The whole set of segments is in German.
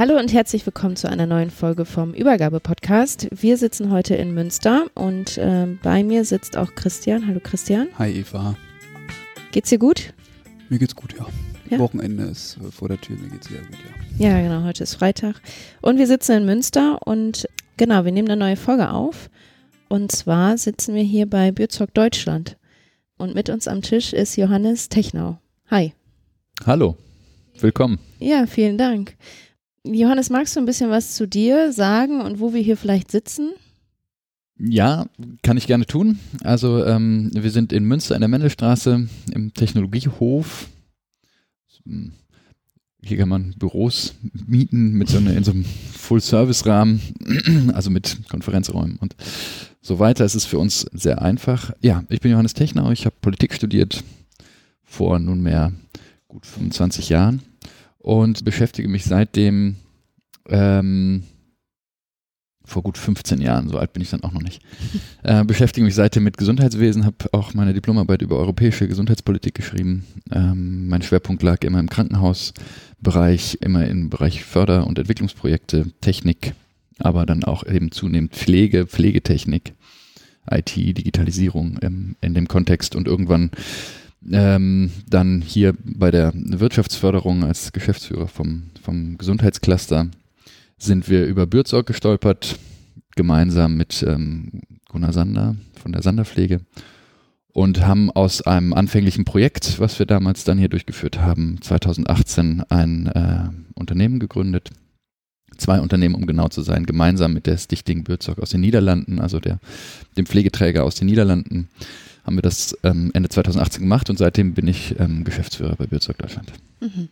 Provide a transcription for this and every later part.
Hallo und herzlich willkommen zu einer neuen Folge vom Übergabe-Podcast. Wir sitzen heute in Münster und äh, bei mir sitzt auch Christian. Hallo Christian. Hi Eva. Geht's dir gut? Mir geht's gut, ja. Ja? Wochenende ist vor der Tür, mir geht's sehr gut, ja. Ja, genau, heute ist Freitag. Und wir sitzen in Münster und genau, wir nehmen eine neue Folge auf. Und zwar sitzen wir hier bei Bürzog Deutschland. Und mit uns am Tisch ist Johannes Technau. Hi. Hallo, willkommen. Ja, vielen Dank. Johannes, magst du ein bisschen was zu dir sagen und wo wir hier vielleicht sitzen? Ja, kann ich gerne tun. Also ähm, wir sind in Münster in der Mendelstraße im Technologiehof. Hier kann man Büros mieten mit so einer, in so einem Full-Service-Rahmen, also mit Konferenzräumen und so weiter. Es ist für uns sehr einfach. Ja, ich bin Johannes Technau, ich habe Politik studiert vor nunmehr gut 25 Jahren und beschäftige mich seitdem ähm, vor gut 15 Jahren, so alt bin ich dann auch noch nicht, äh, beschäftige mich seitdem mit Gesundheitswesen, habe auch meine Diplomarbeit über europäische Gesundheitspolitik geschrieben. Ähm, mein Schwerpunkt lag immer im Krankenhausbereich, immer im Bereich Förder- und Entwicklungsprojekte, Technik, aber dann auch eben zunehmend Pflege, Pflegetechnik, IT, Digitalisierung ähm, in dem Kontext und irgendwann ähm, dann hier bei der Wirtschaftsförderung als Geschäftsführer vom, vom Gesundheitscluster sind wir über Bürzorg gestolpert, gemeinsam mit ähm, Gunnar Sander von der Sanderpflege und haben aus einem anfänglichen Projekt, was wir damals dann hier durchgeführt haben, 2018 ein äh, Unternehmen gegründet. Zwei Unternehmen, um genau zu sein, gemeinsam mit der Stichting Bürzorg aus den Niederlanden, also der, dem Pflegeträger aus den Niederlanden haben wir das ähm, Ende 2018 gemacht und seitdem bin ich ähm, Geschäftsführer bei Bürzog Deutschland. Mhm.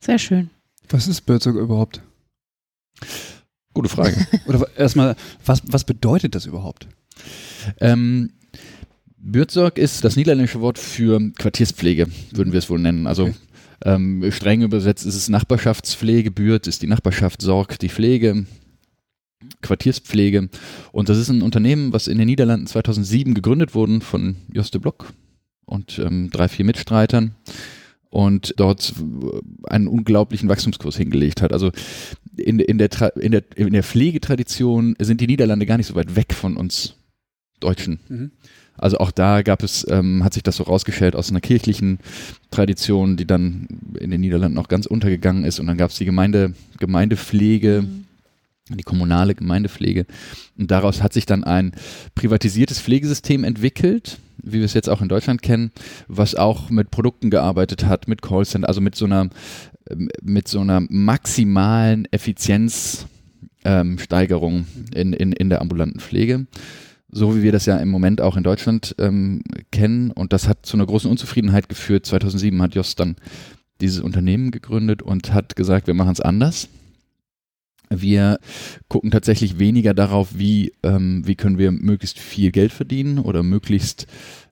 Sehr schön. Was ist Bürzog überhaupt? Gute Frage. Oder erstmal, was, was bedeutet das überhaupt? ähm, Bürzog ist das niederländische Wort für Quartierspflege, würden wir es wohl nennen. Also Okay. ähm, streng übersetzt ist es Nachbarschaftspflege, Bürt ist die Nachbarschaft, Sorg die Pflege, Quartierspflege. Und das ist ein Unternehmen, was in den Niederlanden 2007 gegründet wurde von Joste Block und ähm, drei, vier Mitstreitern und dort einen unglaublichen Wachstumskurs hingelegt hat. Also in, in, der, Tra in, der, in der Pflegetradition sind die Niederlande gar nicht so weit weg von uns Deutschen. Mhm. Also auch da gab es, ähm, hat sich das so rausgestellt aus einer kirchlichen Tradition, die dann in den Niederlanden auch ganz untergegangen ist. Und dann gab es die Gemeinde, Gemeindepflege, Mhm. Die kommunale Gemeindepflege. Und daraus hat sich dann ein privatisiertes Pflegesystem entwickelt, wie wir es jetzt auch in Deutschland kennen, was auch mit Produkten gearbeitet hat, mit Callcenter, also mit so einer, ähm, mit so einer maximalen Effizienzsteigerung ähm, in, in, in der ambulanten Pflege. So wie wir das ja im Moment auch in Deutschland ähm, kennen. Und das hat zu einer großen Unzufriedenheit geführt. 2007 hat Jost dann dieses Unternehmen gegründet und hat gesagt, wir machen es anders. Wir gucken tatsächlich weniger darauf, wie, ähm, wie können wir möglichst viel Geld verdienen oder möglichst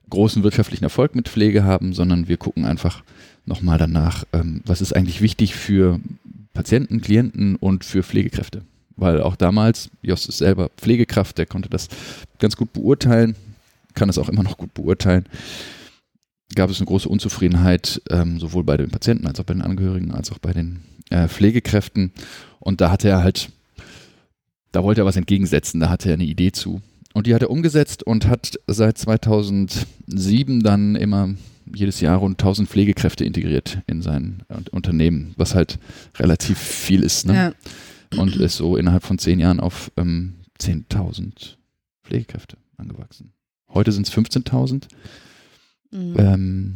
großen wirtschaftlichen Erfolg mit Pflege haben, sondern wir gucken einfach nochmal danach, ähm, was ist eigentlich wichtig für Patienten, Klienten und für Pflegekräfte. Weil auch damals, Jost ist selber Pflegekraft, der konnte das ganz gut beurteilen, kann es auch immer noch gut beurteilen. Gab es eine große Unzufriedenheit, ähm, sowohl bei den Patienten als auch bei den Angehörigen, als auch bei den äh, Pflegekräften. Und da hatte er halt, da wollte er was entgegensetzen, da hatte er eine Idee zu. Und die hat er umgesetzt und hat seit 2007 dann immer jedes Jahr rund 1000 Pflegekräfte integriert in sein Un- Unternehmen, was halt relativ viel ist. Ne? Ja. und ist so innerhalb von zehn Jahren auf ähm, 10.000 Pflegekräfte angewachsen. Heute sind es 15.000. Mhm. Ähm,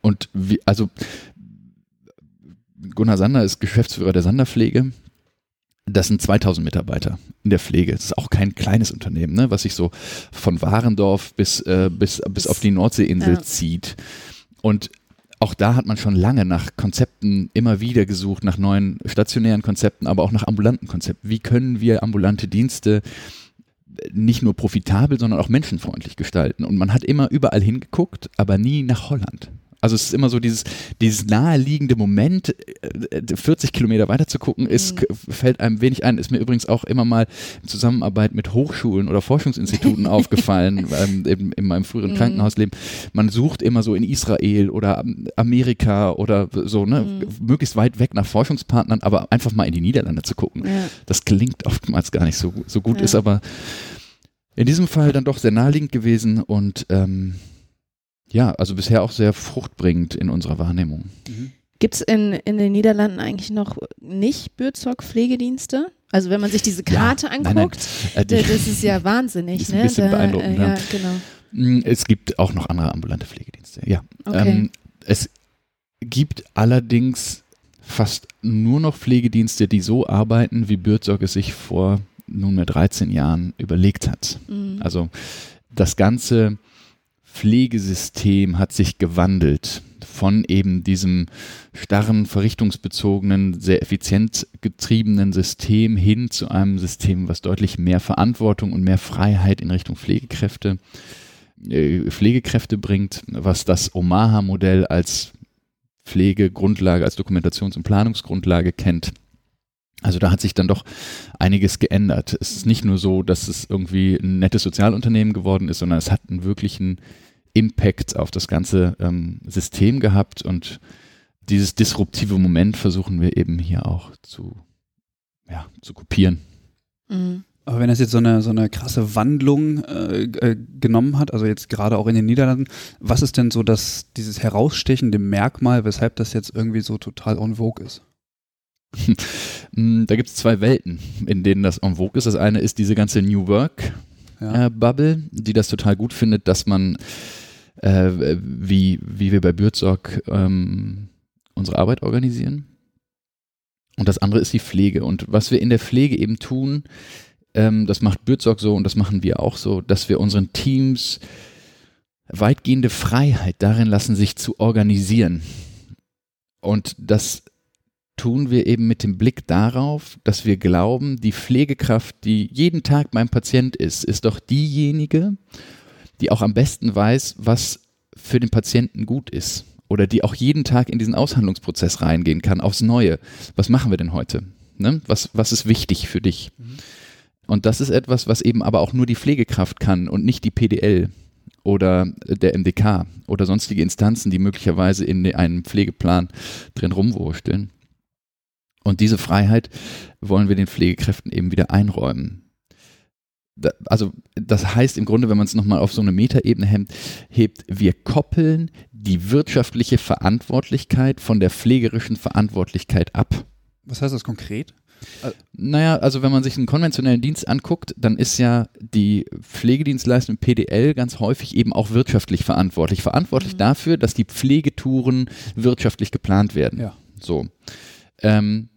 und wie, also Gunnar Sander ist Geschäftsführer der Sanderpflege. Das sind 2000 Mitarbeiter in der Pflege. Das ist auch kein kleines Unternehmen, ne, was sich so von Warendorf bis, äh, bis, bis auf die Nordseeinsel Ja. zieht. Und auch da hat man schon lange nach Konzepten immer wieder gesucht, nach neuen stationären Konzepten, aber auch nach ambulanten Konzepten. Wie können wir ambulante Dienste nicht nur profitabel, sondern auch menschenfreundlich gestalten? Und man hat immer überall hingeguckt, aber nie nach Holland. Also es ist immer so dieses, dieses naheliegende Moment, äh, 40 Kilometer weiter zu gucken, ist, Mhm. fällt einem wenig ein. Ist mir übrigens auch immer mal in Zusammenarbeit mit Hochschulen oder Forschungsinstituten aufgefallen, ähm, in, in meinem früheren Mhm. Krankenhausleben. Man sucht immer so in Israel oder Am- Amerika oder so, ne, Mhm. möglichst weit weg nach Forschungspartnern, aber einfach mal in die Niederlande zu gucken. Ja. Das klingt oftmals gar nicht so, so gut, Ja. ist aber in diesem Fall dann doch sehr naheliegend gewesen und ähm, ja, also bisher auch sehr fruchtbringend in unserer Wahrnehmung. Mhm. Gibt es in, in den Niederlanden eigentlich noch nicht Bürzog-Pflegedienste? Also wenn man sich diese Karte nein, nein. anguckt, Äh, die- da- das ist ja wahnsinnig. Ist ein ne? bisschen da, beeindruckend, äh, ja, ja. genau. Mm, Es gibt auch noch andere ambulante Pflegedienste, ja. Okay. Ähm, es gibt allerdings fast nur noch Pflegedienste, die so arbeiten, wie Bürzog es sich vor nunmehr 13 Jahren überlegt hat. Mhm. Also das ganze Pflegesystem hat sich gewandelt von eben diesem starren, verrichtungsbezogenen, sehr effizient getriebenen System hin zu einem System, was deutlich mehr Verantwortung und mehr Freiheit in Richtung Pflegekräfte, äh, Pflegekräfte bringt, was das Omaha-Modell als Pflegegrundlage, als Dokumentations- und Planungsgrundlage kennt. Also da hat sich dann doch einiges geändert. Es ist nicht nur so, dass es irgendwie ein nettes Sozialunternehmen geworden ist, sondern es hat einen wirklichen Impact auf das ganze ähm, System gehabt und dieses disruptive Moment versuchen wir eben hier auch zu, ja, zu kopieren. Mhm. Aber wenn das jetzt so eine, so eine krasse Wandlung äh, äh, genommen hat, also jetzt gerade auch in den Niederlanden, was ist denn so das, dieses herausstechende Merkmal, weshalb das jetzt irgendwie so total en vogue ist? Mm, Da gibt es zwei Welten, in denen das en vogue ist. Das eine ist diese ganze New Work Ja. äh, Bubble, die das total gut findet, dass man, äh, wie, wie wir bei Bürzog ähm, unsere Arbeit organisieren. Und das andere ist die Pflege. Und was wir in der Pflege eben tun, ähm, das macht Bürzog so und das machen wir auch so, dass wir unseren Teams weitgehende Freiheit darin lassen, sich zu organisieren. Und das tun wir eben mit dem Blick darauf, dass wir glauben, die Pflegekraft, die jeden Tag beim Patient ist, ist doch diejenige, die auch am besten weiß, was für den Patienten gut ist. Oder die auch jeden Tag in diesen Aushandlungsprozess reingehen kann, aufs Neue. Was machen wir denn heute? Ne? Was, was ist wichtig für dich? Und das ist etwas, was eben aber auch nur die Pflegekraft kann und nicht die PDL oder der MDK oder sonstige Instanzen, die möglicherweise in einem Pflegeplan drin rumwursteln. Und diese Freiheit wollen wir den Pflegekräften eben wieder einräumen. Also das heißt im Grunde, wenn man es nochmal auf so eine Metaebene hebt, hebt, wir koppeln die wirtschaftliche Verantwortlichkeit von der pflegerischen Verantwortlichkeit ab. Was heißt das konkret? Naja, also wenn man sich einen konventionellen Dienst anguckt, dann ist ja die Pflegedienstleistung PDL ganz häufig eben auch wirtschaftlich verantwortlich. Verantwortlich Mhm. dafür, dass die Pflegetouren wirtschaftlich geplant werden. Ja. So. Ähm,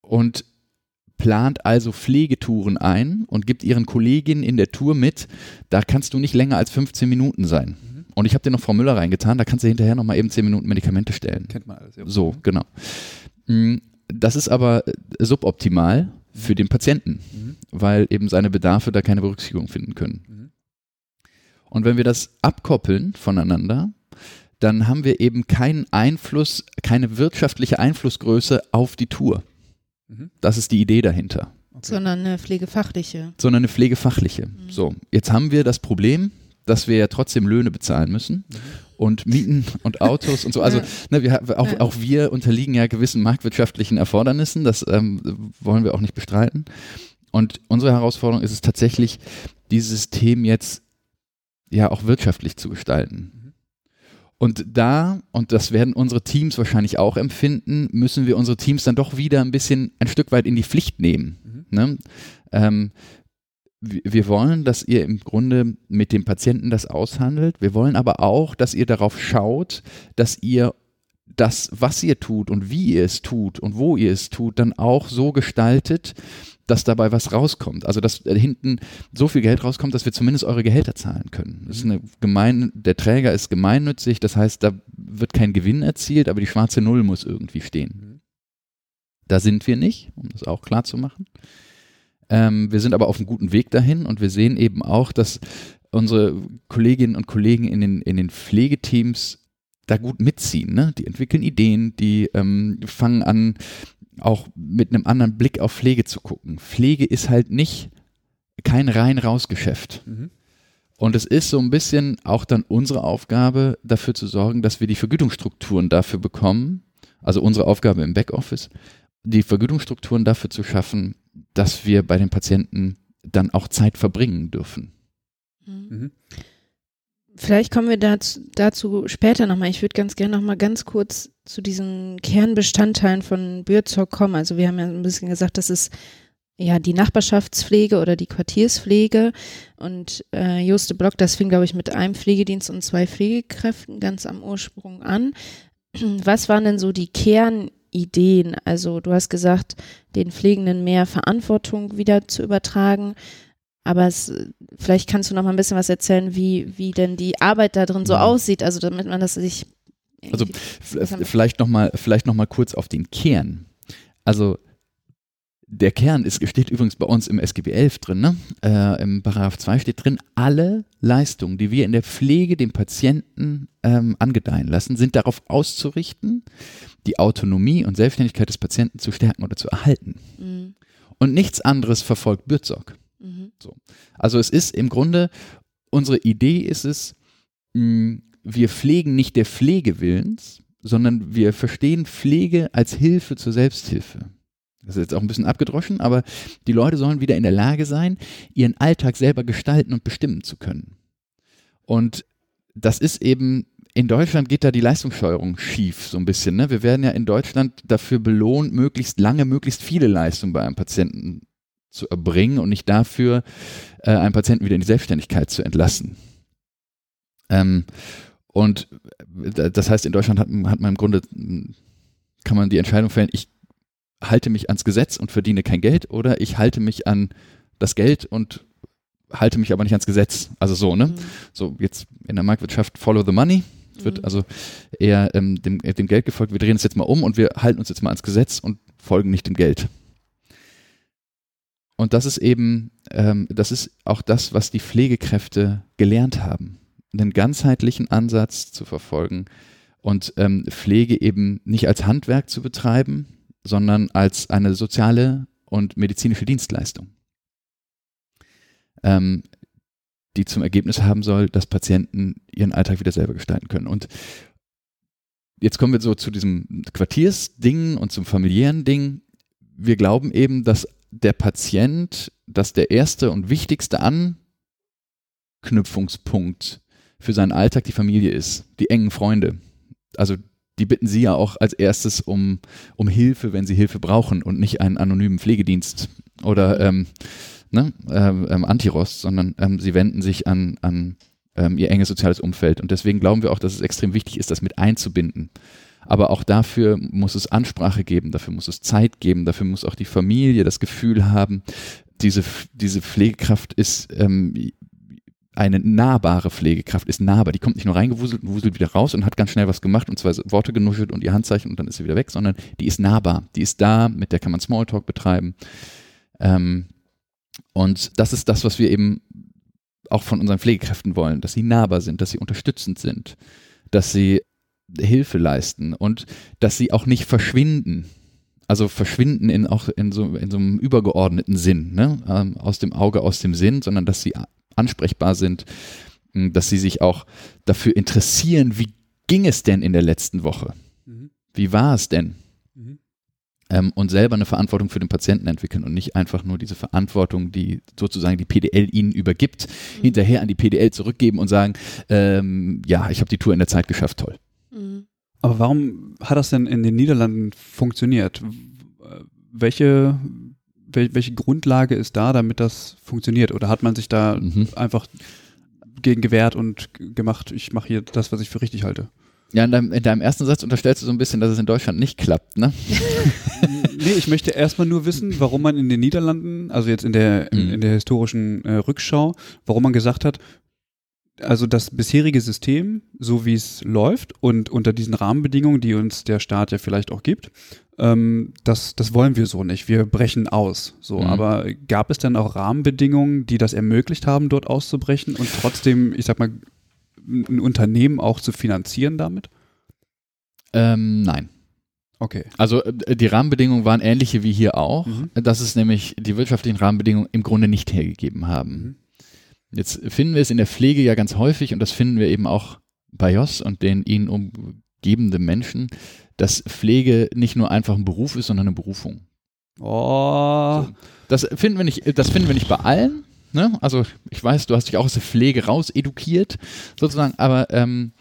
und plant also Pflegetouren ein und gibt ihren Kolleginnen in der Tour mit, da kannst du nicht länger als 15 Minuten sein. Mhm. Und ich habe dir noch Frau Müller reingetan, da kannst du hinterher noch mal eben 10 Minuten Medikamente stellen. Kennt man alles. Ja. So, genau. Mm, Das ist aber äh, suboptimal für den Patienten, Mhm. weil eben seine Bedarfe da keine Berücksichtigung finden können. Mhm. Und wenn wir das abkoppeln voneinander, dann haben wir eben keinen Einfluss, keine wirtschaftliche Einflussgröße auf die Tour. Mhm. Das ist die Idee dahinter, Okay. Sondern eine pflegefachliche. sondern eine pflegefachliche. Mhm. So, jetzt haben wir das Problem, dass wir ja trotzdem Löhne bezahlen müssen Mhm. und Mieten und Autos und so. Also Ja. ne, wir, auch, Ja. auch wir unterliegen ja gewissen marktwirtschaftlichen Erfordernissen, das ähm, wollen wir auch nicht bestreiten. Und unsere Herausforderung ist es tatsächlich, dieses System jetzt ja auch wirtschaftlich zu gestalten. Und da, und das werden unsere Teams wahrscheinlich auch empfinden, müssen wir unsere Teams dann doch wieder ein bisschen ein Stück weit in die Pflicht nehmen. Mhm. Ne? Ähm, wir wollen, dass ihr im Grunde mit dem Patienten das aushandelt. Wir wollen aber auch, dass ihr darauf schaut, dass ihr das, was ihr tut und wie ihr es tut und wo ihr es tut, dann auch so gestaltet, dass dabei was rauskommt. Also dass hinten so viel Geld rauskommt, dass wir zumindest eure Gehälter zahlen können. Das ist eine gemein, der Träger ist gemeinnützig, das heißt, da wird kein Gewinn erzielt, aber die schwarze Null muss irgendwie stehen. Da sind wir nicht, um das auch klar zu machen. Ähm, wir sind aber auf einem guten Weg dahin und wir sehen eben auch, dass unsere Kolleginnen und Kollegen in den, in den Pflegeteams da gut mitziehen. Ne? Die entwickeln Ideen, die ähm, fangen an, auch mit einem anderen Blick auf Pflege zu gucken. Pflege ist halt nicht kein rein raus Geschäft. Mhm. Und es ist so ein bisschen auch dann unsere Aufgabe, dafür zu sorgen, dass wir die Vergütungsstrukturen dafür bekommen, also unsere Aufgabe im Backoffice, die Vergütungsstrukturen dafür zu schaffen, dass wir bei den Patienten dann auch Zeit verbringen dürfen. Mhm. Vielleicht kommen wir dazu, dazu später nochmal. Ich würde ganz gerne nochmal ganz kurz zu diesen Kernbestandteilen von Bürzog kommen. Also wir haben ja ein bisschen gesagt, das ist ja die Nachbarschaftspflege oder die Quartierspflege. Und äh, Juste Block, das fing, glaube ich, mit einem Pflegedienst und zwei Pflegekräften ganz am Ursprung an. Was waren denn so die Kernideen? Also du hast gesagt, den Pflegenden mehr Verantwortung wieder zu übertragen. Aber es, vielleicht kannst du noch mal ein bisschen was erzählen, wie, wie denn die Arbeit da drin so ja. aussieht, also damit man das sich. Also vielleicht noch mal, vielleicht noch mal kurz auf den Kern. Also der Kern ist, steht übrigens bei uns im SGB 11 drin, ne? Äh, im Paragraph 2 steht drin, alle Leistungen, die wir in der Pflege dem Patienten ähm, angedeihen lassen, sind darauf auszurichten, die Autonomie und Selbstständigkeit des Patienten zu stärken oder zu erhalten. Mhm. Und nichts anderes verfolgt Bürzog. Mhm. So. Also es ist im Grunde, unsere Idee ist es, mh, wir pflegen nicht der Pflege willens, sondern wir verstehen Pflege als Hilfe zur Selbsthilfe. Das ist jetzt auch ein bisschen abgedroschen, aber die Leute sollen wieder in der Lage sein, ihren Alltag selber gestalten und bestimmen zu können. Und das ist eben, in Deutschland geht da die Leistungssteuerung schief so ein bisschen. Ne? Wir werden ja in Deutschland dafür belohnt, möglichst lange, möglichst viele Leistungen bei einem Patienten zu erbringen und nicht dafür, äh, einen Patienten wieder in die Selbstständigkeit zu entlassen. Ähm, und äh, das heißt, in Deutschland hat, hat man im Grunde, kann man die Entscheidung fällen, ich halte mich ans Gesetz und verdiene kein Geld oder ich halte mich an das Geld und halte mich aber nicht ans Gesetz. Also so, ne? Mhm. So jetzt in der Marktwirtschaft follow the money. Wird mhm. also eher ähm, dem, dem Geld gefolgt. Wir drehen es jetzt mal um und wir halten uns jetzt mal ans Gesetz und folgen nicht dem Geld. Und das ist eben, ähm, das ist auch das, was die Pflegekräfte gelernt haben, einen ganzheitlichen Ansatz zu verfolgen und ähm, Pflege eben nicht als Handwerk zu betreiben, sondern als eine soziale und medizinische Dienstleistung, ähm, die zum Ergebnis haben soll, dass Patienten ihren Alltag wieder selber gestalten können. Und jetzt kommen wir so zu diesem Quartiersding und zum familiären Ding. Wir glauben eben, dass der Patient, dass der erste und wichtigste Anknüpfungspunkt für seinen Alltag die Familie ist, die engen Freunde. Also die bitten Sie ja auch als erstes um, um Hilfe, wenn Sie Hilfe brauchen und nicht einen anonymen Pflegedienst oder ähm, ne, ähm, ähm Antiros, sondern ähm, Sie wenden sich an, an ähm, Ihr enges soziales Umfeld. Und deswegen glauben wir auch, dass es extrem wichtig ist, das mit einzubinden. Aber auch dafür muss es Ansprache geben, dafür muss es Zeit geben, dafür muss auch die Familie das Gefühl haben, diese, diese Pflegekraft ist ähm, eine nahbare Pflegekraft, ist nahbar. Die kommt nicht nur reingewuselt und wuselt wieder raus und hat ganz schnell was gemacht und zwei Worte genuschelt und ihr Handzeichen und dann ist sie wieder weg, sondern die ist nahbar. Die ist da, mit der kann man Smalltalk betreiben. Ähm, und das ist das, was wir eben auch von unseren Pflegekräften wollen, dass sie nahbar sind, dass sie unterstützend sind, dass sie Hilfe leisten und dass sie auch nicht verschwinden. Also verschwinden in auch in so, in so einem übergeordneten Sinn, ne? Ähm, aus dem Auge, aus dem Sinn, sondern dass sie ansprechbar sind, dass sie sich auch dafür interessieren, wie ging es denn in der letzten Woche? Mhm. Wie war es denn? Mhm. ähm, und selber eine Verantwortung für den Patienten entwickeln und nicht einfach nur diese Verantwortung, die sozusagen die PDL ihnen übergibt, mhm. hinterher an die PDL zurückgeben und sagen, ähm, ja, ich habe die Tour in der Zeit geschafft, toll. Mhm. Aber warum hat das denn in den Niederlanden funktioniert? Welche, welche Grundlage ist da, damit das funktioniert? Oder hat man sich da mhm. einfach gegen gewehrt und gemacht, ich mache hier das, was ich für richtig halte? Ja, in deinem, in deinem, ersten Satz unterstellst du so ein bisschen, dass es in Deutschland nicht klappt, ne? nee, ich möchte erstmal nur wissen, warum man in den Niederlanden, also jetzt in der, in, mhm. in der historischen äh, Rückschau, warum man gesagt hat, also das bisherige System, so wie es läuft und unter diesen Rahmenbedingungen, die uns der Staat ja vielleicht auch gibt, ähm, das, das wollen wir so nicht. Wir brechen aus. So, mhm. aber gab es dann auch Rahmenbedingungen, die das ermöglicht haben, dort auszubrechen und trotzdem, ich sag mal, ein Unternehmen auch zu finanzieren damit? Ähm, nein. Okay. Also äh, die Rahmenbedingungen waren ähnliche wie hier auch, mhm. dass es nämlich die wirtschaftlichen Rahmenbedingungen im Grunde nicht hergegeben haben. Mhm. Jetzt finden wir es in der Pflege ja ganz häufig und das finden wir eben auch bei Jos und den ihn umgebenden Menschen, dass Pflege nicht nur einfach ein Beruf ist, sondern eine Berufung. Oh. So. Das finden wir nicht, das finden wir nicht bei allen, Ne? Also ich weiß, du hast dich auch aus der Pflege raus edukiert, sozusagen, aber ähm,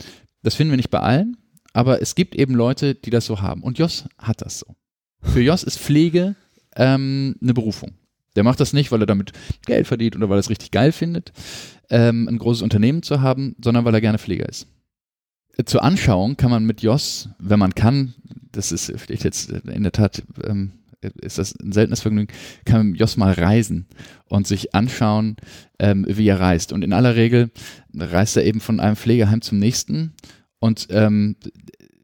das finden wir nicht bei allen. Aber es gibt eben Leute, die das so haben. Und Jos hat das so. Für Jos ist Pflege ähm, eine Berufung. Der macht das nicht, weil er damit Geld verdient oder weil er es richtig geil findet, ähm, ein großes Unternehmen zu haben, sondern weil er gerne Pfleger ist. Zur Anschauung kann man mit Jos, wenn man kann, das ist steht jetzt in der Tat ähm, ist das ein seltenes Vergnügen, kann Jos mal reisen und sich anschauen, ähm, wie er reist. Und in aller Regel reist er eben von einem Pflegeheim zum nächsten und ähm,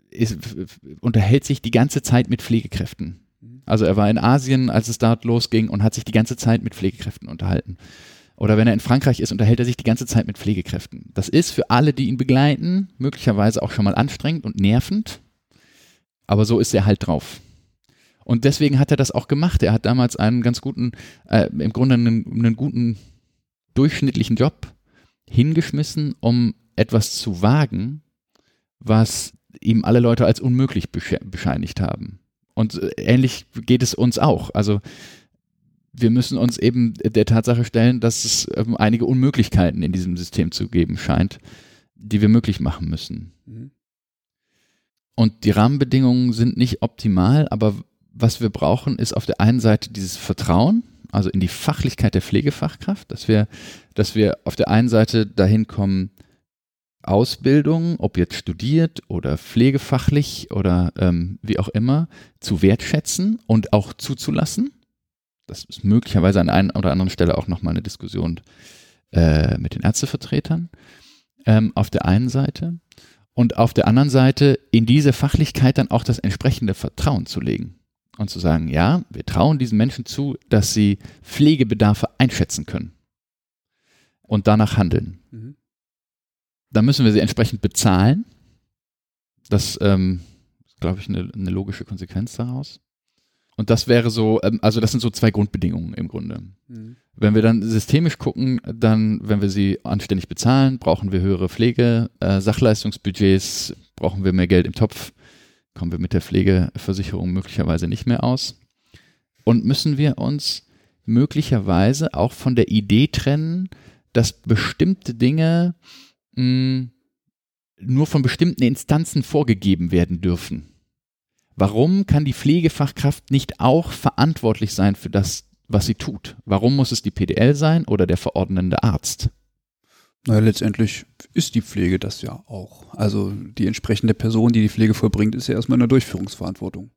ist, unterhält sich die ganze Zeit mit Pflegekräften. Also er war in Asien, als es dort losging und hat sich die ganze Zeit mit Pflegekräften unterhalten. Oder wenn er in Frankreich ist, unterhält er sich die ganze Zeit mit Pflegekräften. Das ist für alle, die ihn begleiten, möglicherweise auch schon mal anstrengend und nervend. Aber so ist er halt drauf. Und deswegen hat er das auch gemacht. Er hat damals einen ganz guten, äh, im Grunde einen, einen guten durchschnittlichen Job hingeschmissen, um etwas zu wagen, was ihm alle Leute als unmöglich bescheinigt haben. Und äh, ähnlich geht es uns auch. Also wir müssen uns eben der Tatsache stellen, dass es ähm, einige Unmöglichkeiten in diesem System zu geben scheint, die wir möglich machen müssen. Mhm. Und die Rahmenbedingungen sind nicht optimal, aber was wir brauchen, ist auf der einen Seite dieses Vertrauen, also in die Fachlichkeit der Pflegefachkraft, dass wir, dass wir auf der einen Seite dahin kommen, Ausbildung, ob jetzt studiert oder pflegefachlich oder ähm, wie auch immer, zu wertschätzen und auch zuzulassen. Das ist möglicherweise an einer oder anderen Stelle auch nochmal eine Diskussion äh, mit den Ärztevertretern. Ähm, auf der einen Seite. Und auf der anderen Seite in diese Fachlichkeit dann auch das entsprechende Vertrauen zu legen und zu sagen, ja, wir trauen diesen Menschen zu, dass sie Pflegebedarfe einschätzen können und danach handeln. Mhm. Dann müssen wir sie entsprechend bezahlen. Das ähm, ist, glaube ich, eine, eine, logische Konsequenz daraus. Und das wäre so, ähm, also das sind so zwei Grundbedingungen im Grunde. Mhm. Wenn wir dann systemisch gucken, dann, wenn wir sie anständig bezahlen, brauchen wir höhere Pflege, äh, Sachleistungsbudgets, brauchen wir mehr Geld im Topf kommen wir mit der Pflegeversicherung möglicherweise nicht mehr aus. Und müssen wir uns möglicherweise auch von der Idee trennen, dass bestimmte Dinge mh, nur von bestimmten Instanzen vorgegeben werden dürfen. Warum kann die Pflegefachkraft nicht auch verantwortlich sein für das, was sie tut? Warum muss es die PDL sein oder der verordnende Arzt? Naja, letztendlich ist die Pflege das ja auch. Also die entsprechende Person, die die Pflege vollbringt, ist ja erstmal in der Durchführungsverantwortung.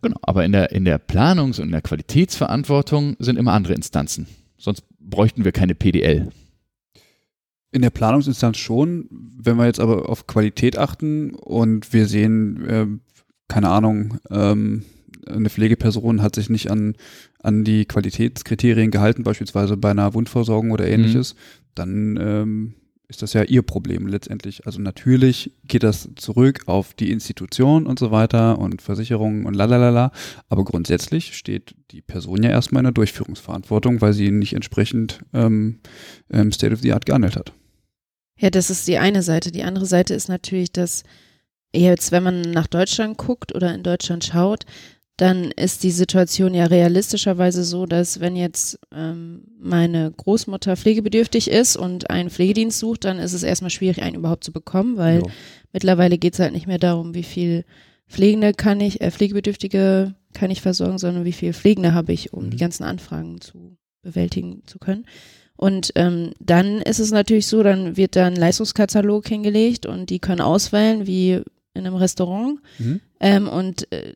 Genau, aber in der, in der Planungs- und in der Qualitätsverantwortung sind immer andere Instanzen. Sonst bräuchten wir keine PDL. In der Planungsinstanz schon. Wenn wir jetzt aber auf Qualität achten und wir sehen, äh, keine Ahnung, ähm, eine Pflegeperson hat sich nicht an, an die Qualitätskriterien gehalten, beispielsweise bei einer Wundversorgung oder ähnliches, mhm. dann ähm, ist das ja ihr Problem letztendlich. Also natürlich geht das zurück auf die Institution und so weiter und Versicherungen und lalalala. Aber grundsätzlich steht die Person ja erstmal in der Durchführungsverantwortung, weil sie nicht entsprechend ähm, ähm, State of the Art gehandelt hat. Ja, das ist die eine Seite. Die andere Seite ist natürlich, dass jetzt, wenn man nach Deutschland guckt oder in Deutschland schaut, dann ist die Situation ja realistischerweise so, dass wenn jetzt ähm, meine Großmutter pflegebedürftig ist und einen Pflegedienst sucht, dann ist es erstmal schwierig, einen überhaupt zu bekommen, weil Jo. mittlerweile geht es halt nicht mehr darum, wie viel Pflegende kann ich, äh, Pflegebedürftige kann ich versorgen, sondern wie viel Pflegende habe ich, um Mhm. die ganzen Anfragen zu bewältigen zu können. Und ähm, dann ist es natürlich so, dann wird da ein Leistungskatalog hingelegt und die können auswählen, wie in einem Restaurant. Mhm. Ähm, und äh,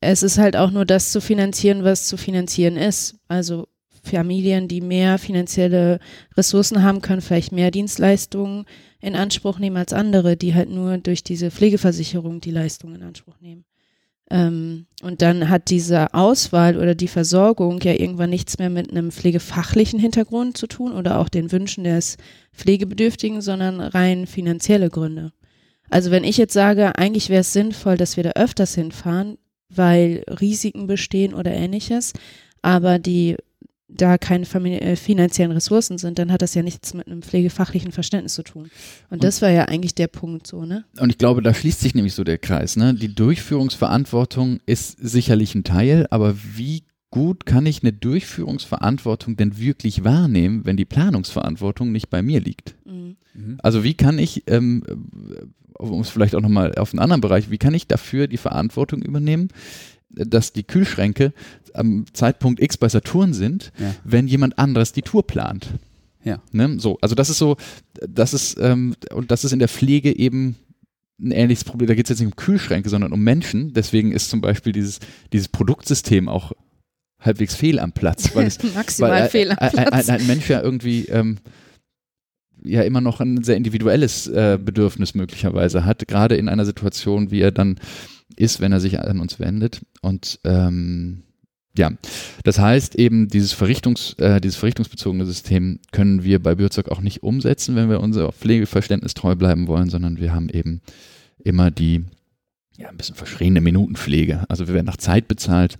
es ist halt auch nur das zu finanzieren, was zu finanzieren ist. Also Familien, die mehr finanzielle Ressourcen haben, können vielleicht mehr Dienstleistungen in Anspruch nehmen als andere, die halt nur durch diese Pflegeversicherung die Leistungen in Anspruch nehmen. Ähm, und dann hat diese Auswahl oder die Versorgung ja irgendwann nichts mehr mit einem pflegefachlichen Hintergrund zu tun oder auch den Wünschen des Pflegebedürftigen, sondern rein finanzielle Gründe. Also wenn ich jetzt sage, eigentlich wäre es sinnvoll, dass wir da öfters hinfahren, weil Risiken bestehen oder ähnliches, aber die da keine äh, finanziellen Ressourcen sind, dann hat das ja nichts mit einem pflegefachlichen Verständnis zu tun. Und, das war ja eigentlich der Punkt so, ne? Und ich glaube, da schließt sich nämlich so der Kreis. Ne? Die Durchführungsverantwortung ist sicherlich ein Teil, aber wie gut kann ich eine Durchführungsverantwortung denn wirklich wahrnehmen, wenn die Planungsverantwortung nicht bei mir liegt? Mhm. Mhm. Also wie kann ich, ähm, um es vielleicht auch nochmal auf einen anderen Bereich, wie kann ich dafür die Verantwortung übernehmen, dass die Kühlschränke am Zeitpunkt X bei Saturn sind, Ja. wenn jemand anderes die Tour plant? Ja. Ne? So, also das ist so, das ist, ähm, und das ist in der Pflege eben ein ähnliches Problem. Da geht es jetzt nicht um Kühlschränke, sondern um Menschen. Deswegen ist zum Beispiel dieses, dieses Produktsystem auch halbwegs fehl am Platz, weil es Maximal weil, fehl am ein, ein, Platz. ein Mensch ja irgendwie ähm, ja immer noch ein sehr individuelles äh, Bedürfnis möglicherweise hat, gerade in einer Situation, wie er dann ist, wenn er sich an uns wendet. Und ähm, ja, das heißt eben, dieses, Verrichtungs, äh, dieses verrichtungsbezogene System können wir bei Bürzog auch nicht umsetzen, wenn wir unser Pflegeverständnis treu bleiben wollen, sondern wir haben eben immer die ja, ein bisschen verschriene Minutenpflege. Also wir werden nach Zeit bezahlt.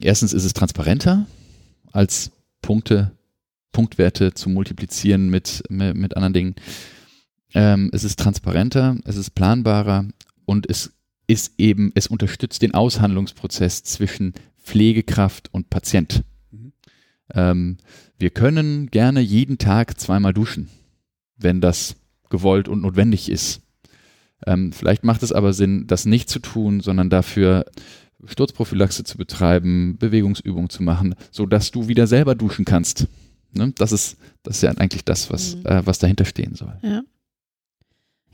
Erstens ist es transparenter als Punkte, Punktwerte zu multiplizieren mit, mit, mit anderen Dingen. Ähm, es ist transparenter, es ist planbarer und es ist eben, es unterstützt den Aushandlungsprozess zwischen Pflegekraft und Patient. Mhm. Ähm, wir können gerne jeden Tag zweimal duschen, wenn das gewollt und notwendig ist. Ähm, vielleicht macht es aber Sinn, das nicht zu tun, sondern dafür Sturzprophylaxe zu betreiben, Bewegungsübungen zu machen, sodass du wieder selber duschen kannst. Ne? Das, ist, das ist ja eigentlich das, was, Mhm. äh, was dahinter stehen soll. Ja.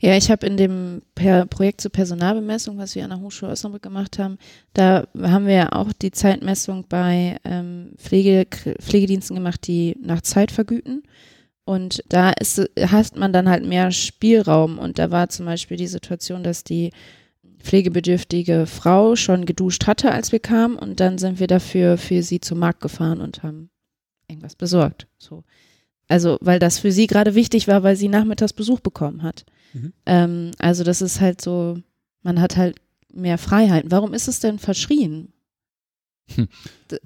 Ja, ich habe in dem per Projekt zur Personalbemessung, was wir an der Hochschule Osnabrück gemacht haben, da haben wir ja auch die Zeitmessung bei ähm, Pflege, Pflegediensten gemacht, die nach Zeit vergüten. Und da ist, hat man dann halt mehr Spielraum. Und da war zum Beispiel die Situation, dass die pflegebedürftige Frau schon geduscht hatte, als wir kamen. Und dann sind wir dafür für sie zum Markt gefahren und haben irgendwas besorgt. So. Also, weil das für sie gerade wichtig war, weil sie nachmittags Besuch bekommen hat. Mhm. Ähm, also, das ist halt so, man hat halt mehr Freiheiten. Warum ist es denn verschrien? Hm.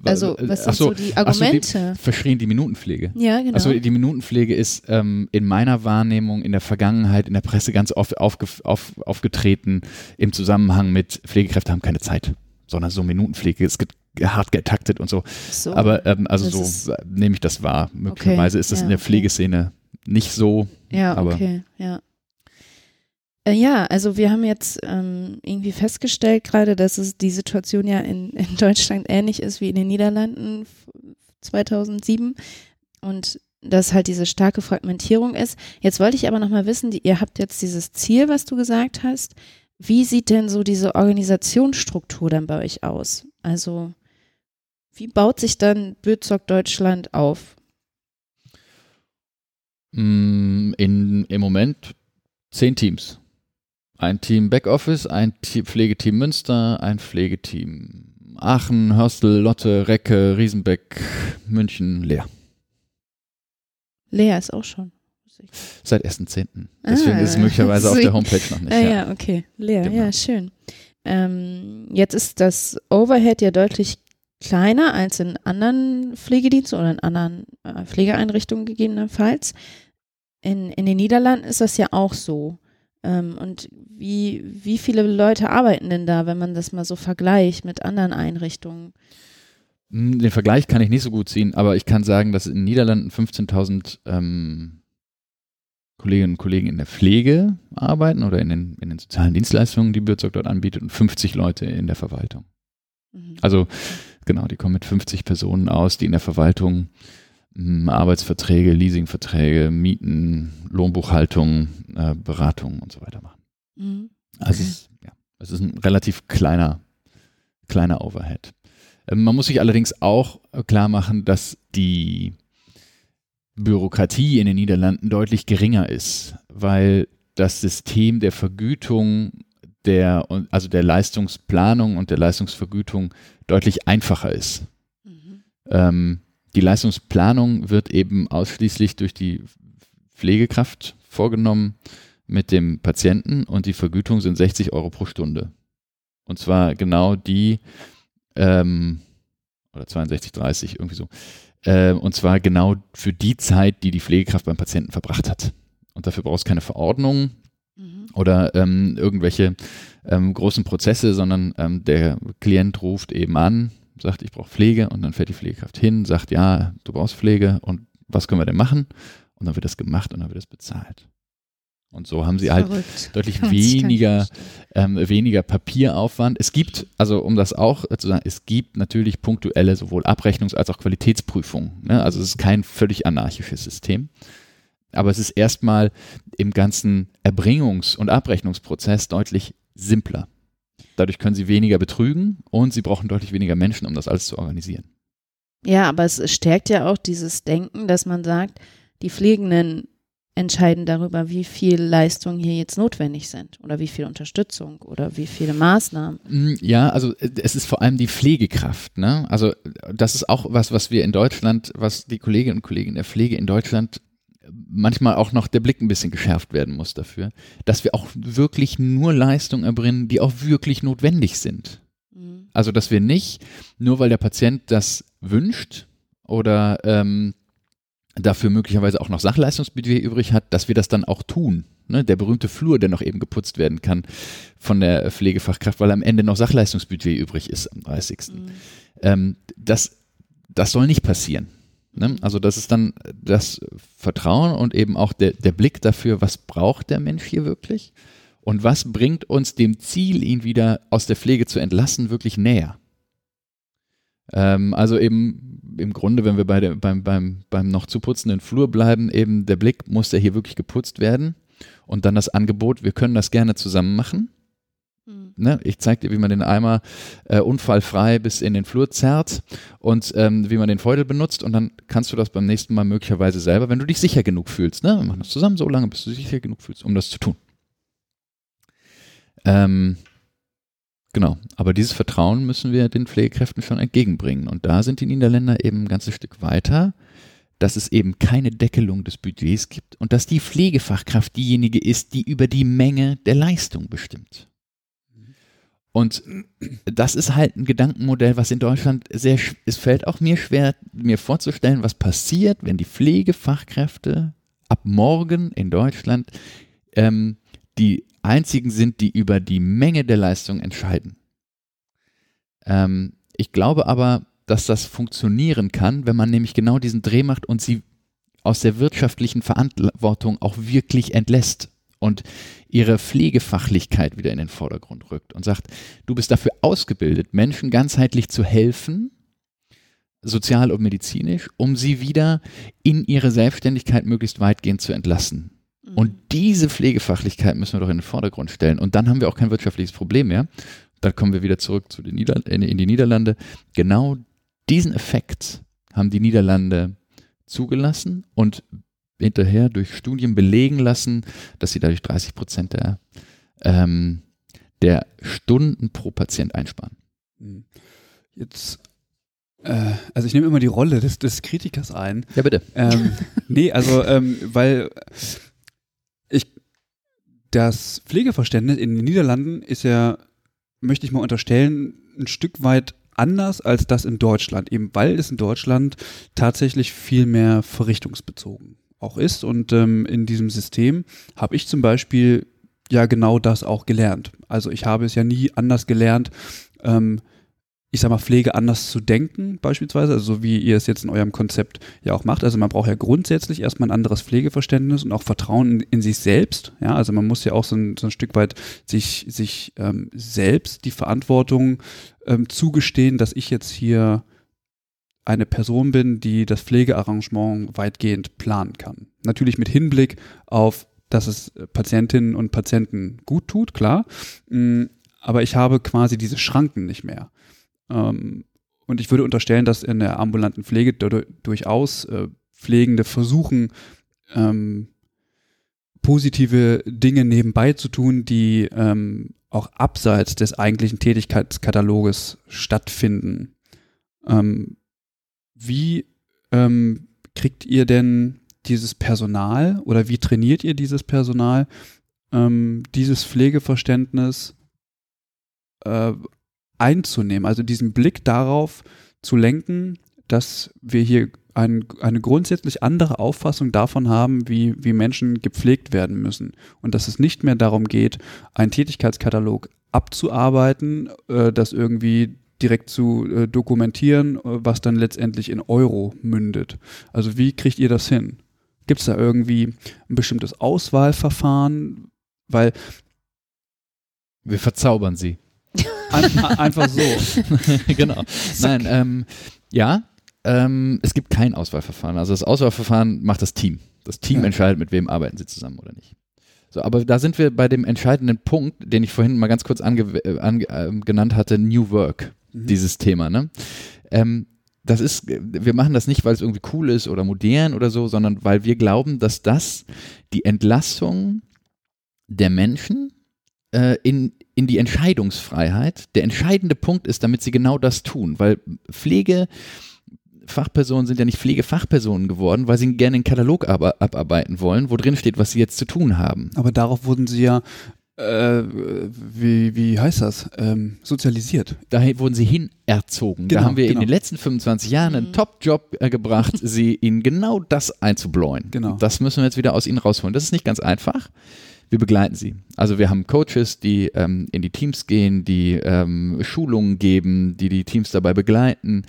Also, Weil- was sind so, so die ach so, die- Argumente? Verschrien die Minutenpflege. ja, genau. Also die Minutenpflege ist ähm, in meiner Wahrnehmung in der Vergangenheit in der Presse ganz oft aufge auf, aufgetreten im Zusammenhang mit Pflegekräfte haben keine Zeit, sondern so Minutenpflege ist ge hart getaktet und so. so. Aber ähm, also so ist- nehme ich das wahr. Möglicherweise ist das ja, in der okay. Pflegeszene nicht so. Ja, aber- okay, ja. Äh, ja, also wir haben jetzt ähm, irgendwie festgestellt gerade, dass es die Situation ja in, in Deutschland ähnlich ist wie in den Niederlanden f- 2007 und dass halt diese starke Fragmentierung ist. Jetzt wollte ich aber nochmal wissen, die, ihr habt jetzt dieses Ziel, was du gesagt hast. Wie sieht denn so diese Organisationsstruktur dann bei euch aus? Also wie baut sich dann Bürzog Deutschland auf? Mm, In, Im Moment zehn Teams. Ein Team Backoffice, ein Team Pflegeteam Münster, ein Pflegeteam Aachen, Hörstel, Lotte, Recke, Riesenbeck, München, Leer. Lea ist auch schon. Seit 1.10. Deswegen Ah, ist es möglicherweise auf der Homepage noch nicht. Ah, ja. ja, okay. Lea, Genau. ja, schön. Ähm, jetzt ist das Overhead ja deutlich kleiner als in anderen Pflegediensten oder in anderen äh, Pflegeeinrichtungen gegebenenfalls. In, in den Niederlanden ist das ja auch so. Ähm, und wie, wie viele Leute arbeiten denn da, wenn man das mal so vergleicht mit anderen Einrichtungen? Hm, Den Vergleich kann ich nicht so gut ziehen, aber ich kann sagen, dass in den Niederlanden 15.000 ähm, Kolleginnen und Kollegen in der Pflege arbeiten oder in den, in den sozialen Dienstleistungen, die Bürzog dort anbietet, und 50 Leute in der Verwaltung. Mhm. Also genau, die kommen mit 50 Personen aus, die in der Verwaltung mh, Arbeitsverträge, Leasingverträge, Mieten, Lohnbuchhaltung, äh, Beratung und so weiter machen. Mhm. Also es, ist, ja, es ist ein relativ kleiner, kleiner Overhead. Ähm, Man muss sich allerdings auch äh, klar machen, dass die Bürokratie in den Niederlanden deutlich geringer ist, weil das System der Vergütung, der, also der Leistungsplanung und der Leistungsvergütung deutlich einfacher ist. Mhm. Ähm, die Leistungsplanung wird eben ausschließlich durch die Pflegekraft vorgenommen mit dem Patienten und die Vergütung sind 60 Euro pro Stunde. Und zwar genau die, ähm, oder 62,30, irgendwie so. Äh, und zwar genau für die Zeit, die die Pflegekraft beim Patienten verbracht hat. Und dafür brauchst du keine Verordnung Mhm. oder ähm, irgendwelche ähm, großen Prozesse, sondern ähm, der Klient ruft eben an, sagt, ich brauche Pflege und dann fährt die Pflegekraft hin, sagt, ja, du brauchst Pflege und was können wir denn machen? Und dann wird das gemacht und dann wird das bezahlt. Und so haben sie halt Verrückt. deutlich weniger, ähm, weniger Papieraufwand. Es gibt, also um das auch zu sagen, es gibt natürlich punktuelle sowohl Abrechnungs- als auch Qualitätsprüfungen. Ne? Also es ist kein völlig anarchisches System. Aber es ist erstmal im ganzen Erbringungs- und Abrechnungsprozess deutlich simpler. Dadurch können sie weniger betrügen und sie brauchen deutlich weniger Menschen, um das alles zu organisieren. Ja, aber es stärkt ja auch dieses Denken, dass man sagt, die Pflegenden entscheiden darüber, wie viel Leistungen hier jetzt notwendig sind oder wie viel Unterstützung oder wie viele Maßnahmen. Mm, Ja, also äh, es ist vor allem die Pflegekraft. Ne? Also das ist auch was, was wir in Deutschland, was die Kolleginnen und Kollegen der Pflege in Deutschland äh, manchmal auch noch der Blick ein bisschen geschärft werden muss dafür, dass wir auch wirklich nur Leistungen erbringen, die auch wirklich notwendig sind. Mhm. Also dass wir nicht, nur weil der Patient das wünscht oder ähm, dafür möglicherweise auch noch Sachleistungsbudget übrig hat, dass wir das dann auch tun. Ne? Der berühmte Flur, der noch eben geputzt werden kann von der Pflegefachkraft, weil am Ende noch Sachleistungsbudget übrig ist am 30. Mhm. Ähm, das, das soll nicht passieren. Ne? Also das ist dann das Vertrauen und eben auch der, der Blick dafür, was braucht der Mensch hier wirklich und was bringt uns dem Ziel, ihn wieder aus der Pflege zu entlassen, wirklich näher. Ähm, also eben im Grunde, wenn wir bei der, beim, beim, beim noch zu putzenden Flur bleiben, eben der Blick, muss der hier wirklich geputzt werden und dann das Angebot, wir können das gerne zusammen machen. Mhm. Ne? Ich zeige dir, wie man den Eimer äh, unfallfrei bis in den Flur zerrt und ähm, wie man den Feudel benutzt und dann kannst du das beim nächsten Mal möglicherweise selber, wenn du dich sicher genug fühlst. Ne? Wir machen das zusammen so lange, bis du dich sicher genug fühlst, um das zu tun. Ähm, genau, aber dieses Vertrauen müssen wir den Pflegekräften schon entgegenbringen und da sind die Niederländer eben ein ganzes Stück weiter dass es eben keine Deckelung des Budgets gibt und dass die Pflegefachkraft diejenige ist, die über die Menge der Leistung bestimmt. Und das ist halt ein Gedankenmodell, was in Deutschland sehr, es fällt auch mir schwer, mir vorzustellen, was passiert, wenn die Pflegefachkräfte ab morgen in Deutschland ähm, die einzigen sind, die über die Menge der Leistung entscheiden. Ähm, ich glaube aber, dass das funktionieren kann, wenn man nämlich genau diesen Dreh macht und sie aus der wirtschaftlichen Verantwortung auch wirklich entlässt und ihre Pflegefachlichkeit wieder in den Vordergrund rückt und sagt, du bist dafür ausgebildet, Menschen ganzheitlich zu helfen, sozial und medizinisch, um sie wieder in ihre Selbstständigkeit möglichst weitgehend zu entlassen. Mhm. Und diese Pflegefachlichkeit müssen wir doch in den Vordergrund stellen. Und dann haben wir auch kein wirtschaftliches Problem mehr. Dann kommen wir wieder zurück zu den Nieder in, in die Niederlande. Genau diesen Effekt haben die Niederlande zugelassen und hinterher durch Studien belegen lassen, dass sie dadurch 30 Prozent der, ähm, der Stunden pro Patient einsparen. Mhm. Jetzt, äh, also ich nehme immer die Rolle des, des Kritikers ein. Ja, bitte. Ähm, nee, also, ähm, weil das Pflegeverständnis in den Niederlanden ist ja, möchte ich mal unterstellen, ein Stück weit anders als das in Deutschland, eben weil es in Deutschland tatsächlich viel mehr verrichtungsbezogen auch ist. Und ähm, in diesem System habe ich zum Beispiel ja genau das auch gelernt. Also ich habe es ja nie anders gelernt, ähm, ich sag mal, Pflege anders zu denken, beispielsweise, also so wie ihr es jetzt in eurem Konzept ja auch macht. Also man braucht ja grundsätzlich erstmal ein anderes Pflegeverständnis und auch Vertrauen in, in sich selbst. Ja, also man muss ja auch so ein, so ein Stück weit sich, sich ähm, selbst die Verantwortung ähm, zugestehen, dass ich jetzt hier eine Person bin, die das Pflegearrangement weitgehend planen kann. Natürlich mit Hinblick auf, dass es Patientinnen und Patienten gut tut, klar. Mm, aber ich habe quasi diese Schranken nicht mehr. Ähm, und ich würde unterstellen, dass in der ambulanten Pflege durchaus äh, Pflegende versuchen, ähm, positive Dinge nebenbei zu tun, die ähm, auch abseits des eigentlichen Tätigkeitskataloges stattfinden. Ähm, wie ähm, kriegt ihr denn dieses Personal oder wie trainiert ihr dieses Personal, ähm, dieses Pflegeverständnis äh, einzunehmen, also diesen Blick darauf zu lenken, dass wir hier ein, eine grundsätzlich andere Auffassung davon haben, wie, wie Menschen gepflegt werden müssen. Und dass es nicht mehr darum geht, einen Tätigkeitskatalog abzuarbeiten, äh, das irgendwie direkt zu äh, dokumentieren, äh, was dann letztendlich in Euro mündet. Also wie kriegt ihr das hin? Gibt es da irgendwie ein bestimmtes Auswahlverfahren? Weil wir verzaubern sie. Ein, einfach so. genau. Nein, ähm, ja, ähm, es gibt kein Auswahlverfahren. Also das Auswahlverfahren macht das Team. Das Team ja. entscheidet, mit wem arbeiten sie zusammen oder nicht. So, aber da sind wir bei dem entscheidenden Punkt, den ich vorhin mal ganz kurz ange, äh, ange, äh, genannt hatte, New Work, mhm. dieses Thema. Ne? Ähm, das ist, wir machen das nicht, weil es irgendwie cool ist oder modern oder so, sondern weil wir glauben, dass das die Entlassung der Menschen äh, in, in die Entscheidungsfreiheit der entscheidende Punkt ist, damit sie genau das tun, weil Pflege Fachpersonen sind ja nicht Pflegefachpersonen geworden, weil sie gerne einen Katalog abarbeiten wollen, wo drin steht, was sie jetzt zu tun haben. Aber darauf wurden sie ja äh, wie, wie heißt das? Ähm, sozialisiert. Daher wurden sie hinerzogen. Genau, da haben wir genau. in den letzten 25 Jahren einen mhm. Top-Job äh, gebracht, sie ihnen genau das einzubläuen. Genau. Das müssen wir jetzt wieder aus ihnen rausholen. Das ist nicht ganz einfach wir begleiten sie. Also wir haben Coaches, die ähm, in die Teams gehen, die ähm, Schulungen geben, die die Teams dabei begleiten,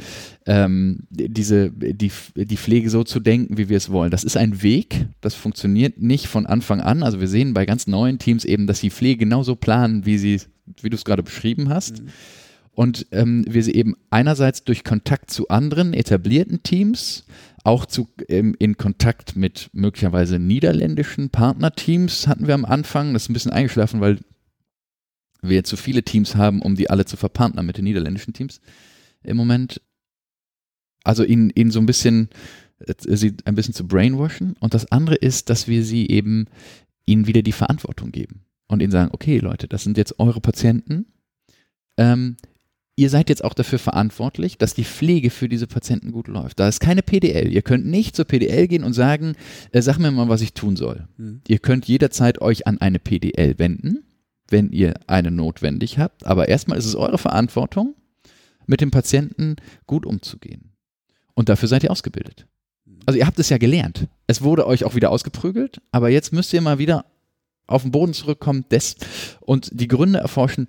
ähm, diese, die, die Pflege so zu denken, wie wir es wollen. Das ist ein Weg, das funktioniert nicht von Anfang an. Also wir sehen bei ganz neuen Teams eben, dass die Pflege genauso planen, wie sie, wie du es gerade beschrieben hast. Mhm. Und ähm, wir sie eben einerseits durch Kontakt zu anderen etablierten Teams, auch zu, ähm, in Kontakt mit möglicherweise niederländischen Partnerteams hatten wir am Anfang. Das ist ein bisschen eingeschlafen, weil wir zu viele Teams haben, um die alle zu verpartnern mit den niederländischen Teams im Moment. Also ihnen, ihnen so ein bisschen, äh, sie ein bisschen zu brainwashen. Und das andere ist, dass wir sie eben ihnen wieder die Verantwortung geben und ihnen sagen, okay Leute, das sind jetzt eure Patienten. Ähm, ihr seid jetzt auch dafür verantwortlich, dass die Pflege für diese Patienten gut läuft. Da ist keine PDL. Ihr könnt nicht zur PDL gehen und sagen, äh, sag mir mal, was ich tun soll. Mhm. Ihr könnt jederzeit euch an eine PDL wenden, wenn ihr eine notwendig habt. Aber erstmal ist es eure Verantwortung, mit dem Patienten gut umzugehen. Und dafür seid ihr ausgebildet. Mhm. Also ihr habt es ja gelernt. Es wurde euch auch wieder ausgeprügelt, aber jetzt müsst ihr mal wieder auf den Boden zurückkommen des, und die Gründe erforschen,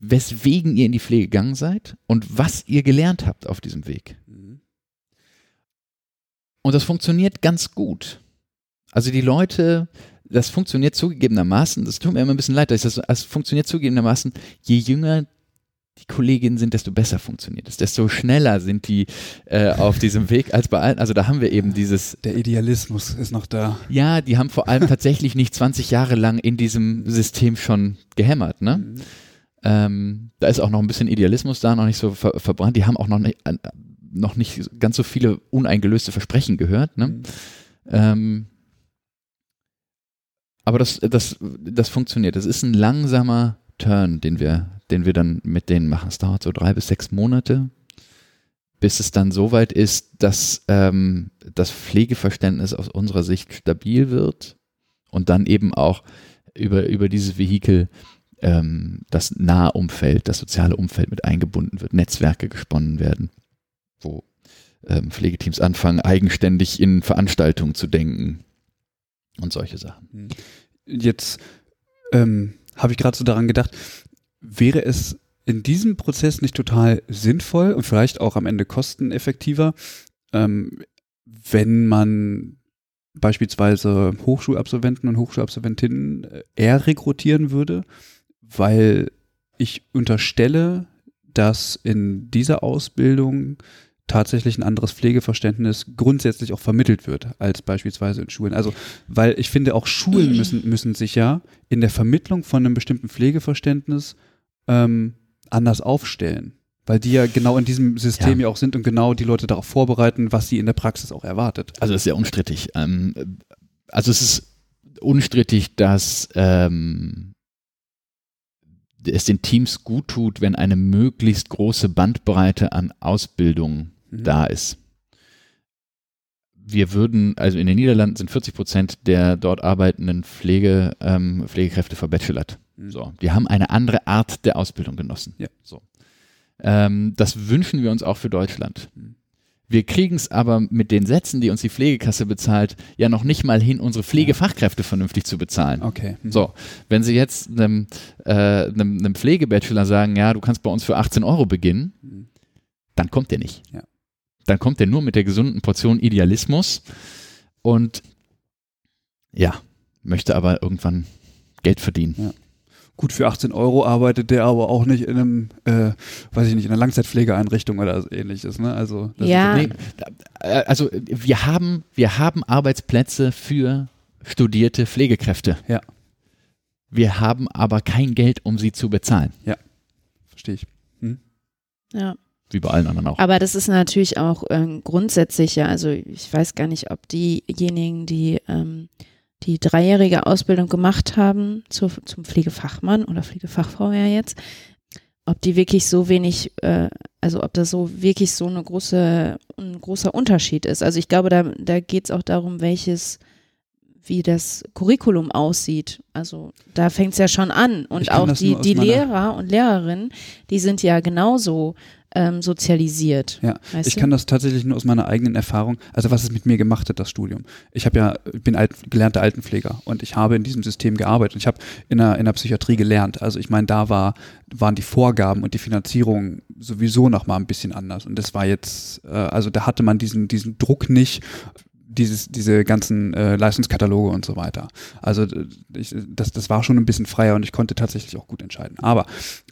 weswegen ihr in die Pflege gegangen seid und was ihr gelernt habt auf diesem Weg. Mhm. Und das funktioniert ganz gut. Also die Leute, das funktioniert zugegebenermaßen, das tut mir immer ein bisschen leid, dass das, das funktioniert zugegebenermaßen, je jünger die Kolleginnen sind, desto besser funktioniert es, desto schneller sind die äh, auf diesem Weg als bei allen. Also da haben wir eben dieses. Der Idealismus ist noch da. Ja, die haben vor allem tatsächlich nicht 20 Jahre lang in diesem System schon gehämmert, ne? Mhm. Ähm, da ist auch noch ein bisschen Idealismus da, noch nicht so ver verbrannt. Die haben auch noch nicht, äh, noch nicht ganz so viele uneingelöste Versprechen gehört. Ne? Mhm. Ähm, aber das, das, das funktioniert. Das ist ein langsamer Turn, den wir, den wir dann mit denen machen. Es dauert so drei bis sechs Monate, bis es dann so weit ist, dass ähm, das Pflegeverständnis aus unserer Sicht stabil wird und dann eben auch über, über dieses Vehikel ähm, das nahe Umfeld, das soziale Umfeld mit eingebunden wird, Netzwerke gesponnen werden, wo ähm, Pflegeteams anfangen, eigenständig in Veranstaltungen zu denken und solche Sachen. Jetzt ähm, habe ich gerade so daran gedacht, wäre es in diesem Prozess nicht total sinnvoll und vielleicht auch am Ende kosteneffektiver, ähm, wenn man beispielsweise Hochschulabsolventen und Hochschulabsolventinnen äh, eher rekrutieren würde, weil ich unterstelle, dass in dieser Ausbildung tatsächlich ein anderes Pflegeverständnis grundsätzlich auch vermittelt wird als beispielsweise in Schulen. Also, weil ich finde, auch Schulen müssen, müssen sich ja in der Vermittlung von einem bestimmten Pflegeverständnis ähm, anders aufstellen. Weil die ja genau in diesem System ja. ja. auch sind und genau die Leute darauf vorbereiten, was sie in der Praxis auch erwartet. Also das ist ja unstrittig. Ähm, also es ist unstrittig, dass ähm, es den Teams gut tut, wenn eine möglichst große Bandbreite an Ausbildung mhm. da ist. Wir würden, also in den Niederlanden sind 40 Prozent der dort arbeitenden Pflege, ähm, Pflegekräfte verbachelort. Mhm. So, die haben eine andere Art der Ausbildung genossen. Ja. So. Ähm, das wünschen wir uns auch für Deutschland. Mhm. Wir kriegen es aber mit den Sätzen, die uns die Pflegekasse bezahlt, ja noch nicht mal hin, unsere Pflegefachkräfte vernünftig zu bezahlen. Okay. Mhm. So, wenn Sie jetzt einem, äh, einem, einem Pflegebachelor sagen, ja, du kannst bei uns für 18 Euro beginnen, mhm. dann kommt der nicht. Ja. Dann kommt der nur mit der gesunden Portion Idealismus und ja, möchte aber irgendwann Geld verdienen. Ja. Gut, für 18 Euro arbeitet der aber auch nicht in einem, äh, weiß ich nicht, in einer Langzeitpflegeeinrichtung oder ähnliches. Ne? Also, ja. Nee, äh, also wir haben, wir haben Arbeitsplätze für studierte Pflegekräfte. Ja. Wir haben aber kein Geld, um sie zu bezahlen. Ja, verstehe ich. Hm? Ja. Wie bei allen anderen auch. Aber das ist natürlich auch ähm, grundsätzlich ja, also ich weiß gar nicht, ob diejenigen, die ähm, die dreijährige Ausbildung gemacht haben zu, zum Pflegefachmann oder Pflegefachfrau ja jetzt, ob die wirklich so wenig, äh, also ob das so wirklich so eine große, ein großer Unterschied ist. Also ich glaube, da, da geht es auch darum, welches, wie das Curriculum aussieht. Also da fängt es ja schon an. Und auch die, die Lehrer und Lehrerinnen, die sind ja genauso ähm, sozialisiert. Ja, ich du? kann das tatsächlich nur aus meiner eigenen Erfahrung, also was es mit mir gemacht hat, das Studium. Ich habe ja, bin alt, gelernter Altenpfleger und ich habe in diesem System gearbeitet. Ich habe in der, in der Psychiatrie gelernt. Also ich meine, da war, waren die Vorgaben und die Finanzierung sowieso noch mal ein bisschen anders. Und das war jetzt, äh, also da hatte man diesen, diesen Druck nicht, dieses, diese ganzen äh, Leistungskataloge und so weiter. Also ich, das, das war schon ein bisschen freier und ich konnte tatsächlich auch gut entscheiden. Aber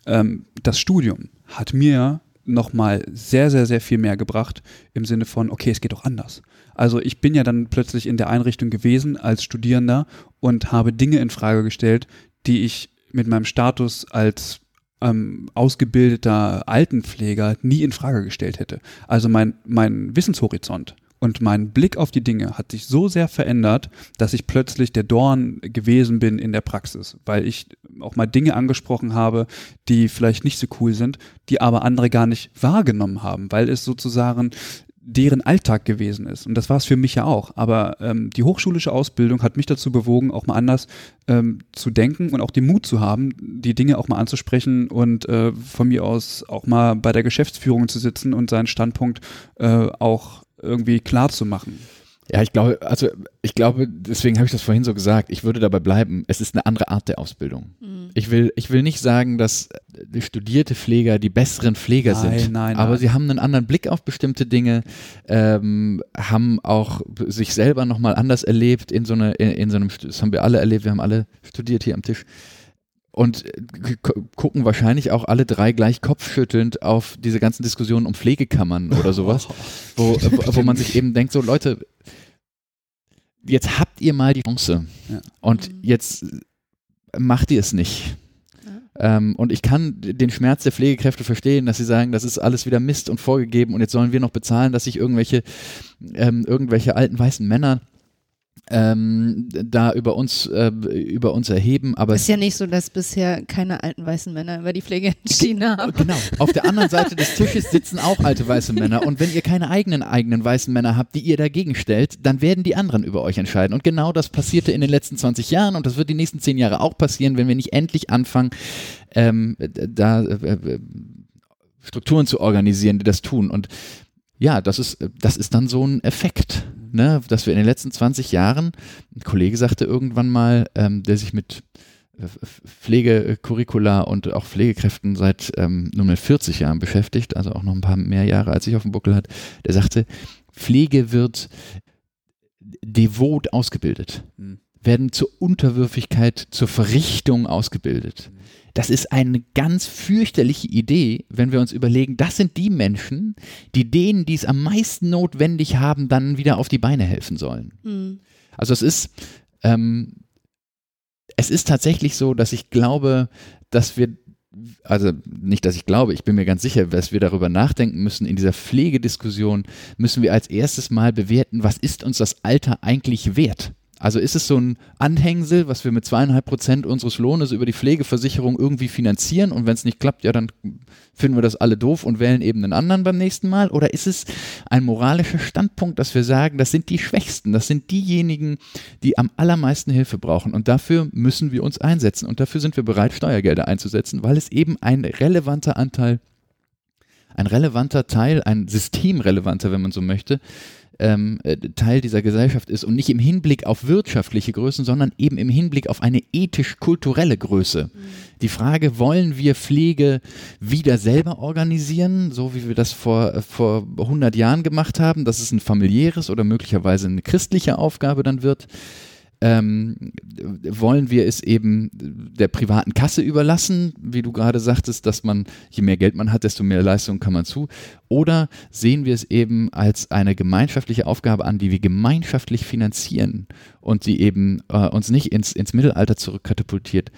ähm, das Studium hat mir nochmal sehr, sehr, sehr viel mehr gebracht im Sinne von, okay, es geht auch anders. Also ich bin ja dann plötzlich in der Einrichtung gewesen als Studierender und habe Dinge in Frage gestellt, die ich mit meinem Status als ähm, ausgebildeter Altenpfleger nie in Frage gestellt hätte. Also mein, mein Wissenshorizont und mein Blick auf die Dinge hat sich so sehr verändert, dass ich plötzlich der Dorn gewesen bin in der Praxis, weil ich auch mal Dinge angesprochen habe, die vielleicht nicht so cool sind, die aber andere gar nicht wahrgenommen haben, weil es sozusagen deren Alltag gewesen ist. Und das war es für mich ja auch. Aber ähm, die hochschulische Ausbildung hat mich dazu bewogen, auch mal anders ähm, zu denken und auch den Mut zu haben, die Dinge auch mal anzusprechen und äh, von mir aus auch mal bei der Geschäftsführung zu sitzen und seinen Standpunkt äh, auch irgendwie klar zu machen. Ja, ich glaube, also ich glaube, deswegen habe ich das vorhin so gesagt, ich würde dabei bleiben, es ist eine andere Art der Ausbildung. Mhm. Ich, will, ich will nicht sagen, dass die studierte Pfleger die besseren Pfleger nein, sind, nein, aber nein. sie haben einen anderen Blick auf bestimmte Dinge, ähm, haben auch sich selber nochmal anders erlebt in so, eine, in, in so einem, das haben wir alle erlebt, wir haben alle studiert hier am Tisch und äh, gucken wahrscheinlich auch alle drei gleich kopfschüttelnd auf diese ganzen Diskussionen um Pflegekammern oder sowas, wo, wo man sich eben denkt, so Leute, jetzt habt ihr mal die Chance ja. und jetzt macht ihr es nicht. Ähm, und ich kann den Schmerz der Pflegekräfte verstehen, dass sie sagen, das ist alles wieder Mist und vorgegeben und jetzt sollen wir noch bezahlen, dass sich irgendwelche, ähm, irgendwelche alten weißen Männer ähm, da über uns, äh, über uns erheben. Aber ist ja nicht so, dass bisher keine alten weißen Männer über die Pflege entschieden haben. Genau. Auf der anderen Seite des Tisches sitzen auch alte weiße Männer. Und wenn ihr keine eigenen eigenen weißen Männer habt, die ihr dagegen stellt, dann werden die anderen über euch entscheiden. Und genau das passierte in den letzten 20 Jahren und das wird die nächsten 10 Jahre auch passieren, wenn wir nicht endlich anfangen, ähm, da äh, äh Strukturen zu organisieren, die das tun. Und ja, das ist, das ist dann so ein Effekt ne, dass wir in den letzten 20 Jahren, ein Kollege sagte irgendwann mal, ähm, der sich mit Pflegecurricula und auch Pflegekräften seit ähm, nunmehr 40 Jahren beschäftigt, also auch noch ein paar mehr Jahre als ich auf dem Buckel hat, der sagte, Pflege wird devot ausgebildet, mhm. Werden zur Unterwürfigkeit, zur Verrichtung ausgebildet. Das ist eine ganz fürchterliche Idee, wenn wir uns überlegen, das sind die Menschen, die denen, die es am meisten notwendig haben, dann wieder auf die Beine helfen sollen. Mhm. Also es ist, ähm, es ist tatsächlich so, dass ich glaube, dass wir also nicht, dass ich glaube, ich bin mir ganz sicher, dass wir darüber nachdenken müssen, in dieser Pflegediskussion müssen wir als erstes mal bewerten, was ist uns das Alter eigentlich wert? Also ist es so ein Anhängsel, was wir mit zweieinhalb Prozent unseres Lohnes über die Pflegeversicherung irgendwie finanzieren? Und wenn es nicht klappt, ja, dann finden wir das alle doof und wählen eben einen anderen beim nächsten Mal? Oder ist es ein moralischer Standpunkt, dass wir sagen, das sind die Schwächsten, das sind diejenigen, die am allermeisten Hilfe brauchen? Und dafür müssen wir uns einsetzen. Und dafür sind wir bereit, Steuergelder einzusetzen, weil es eben ein relevanter Anteil ein relevanter Teil, ein systemrelevanter, wenn man so möchte, ähm, äh, Teil dieser Gesellschaft ist und nicht im Hinblick auf wirtschaftliche Größen, sondern eben im Hinblick auf eine ethisch-kulturelle Größe. Mhm. Die Frage, wollen wir Pflege wieder selber organisieren, so wie wir das vor, äh, vor 100 Jahren gemacht haben, dass es ein familiäres oder möglicherweise eine christliche Aufgabe dann wird? Ähm, wollen wir es eben der privaten Kasse überlassen, wie du gerade sagtest, dass man, je mehr Geld man hat, desto mehr Leistung kann man zu, oder sehen wir es eben als eine gemeinschaftliche Aufgabe an, die wir gemeinschaftlich finanzieren und die eben äh, uns nicht ins, ins Mittelalter zurückkatapultiert,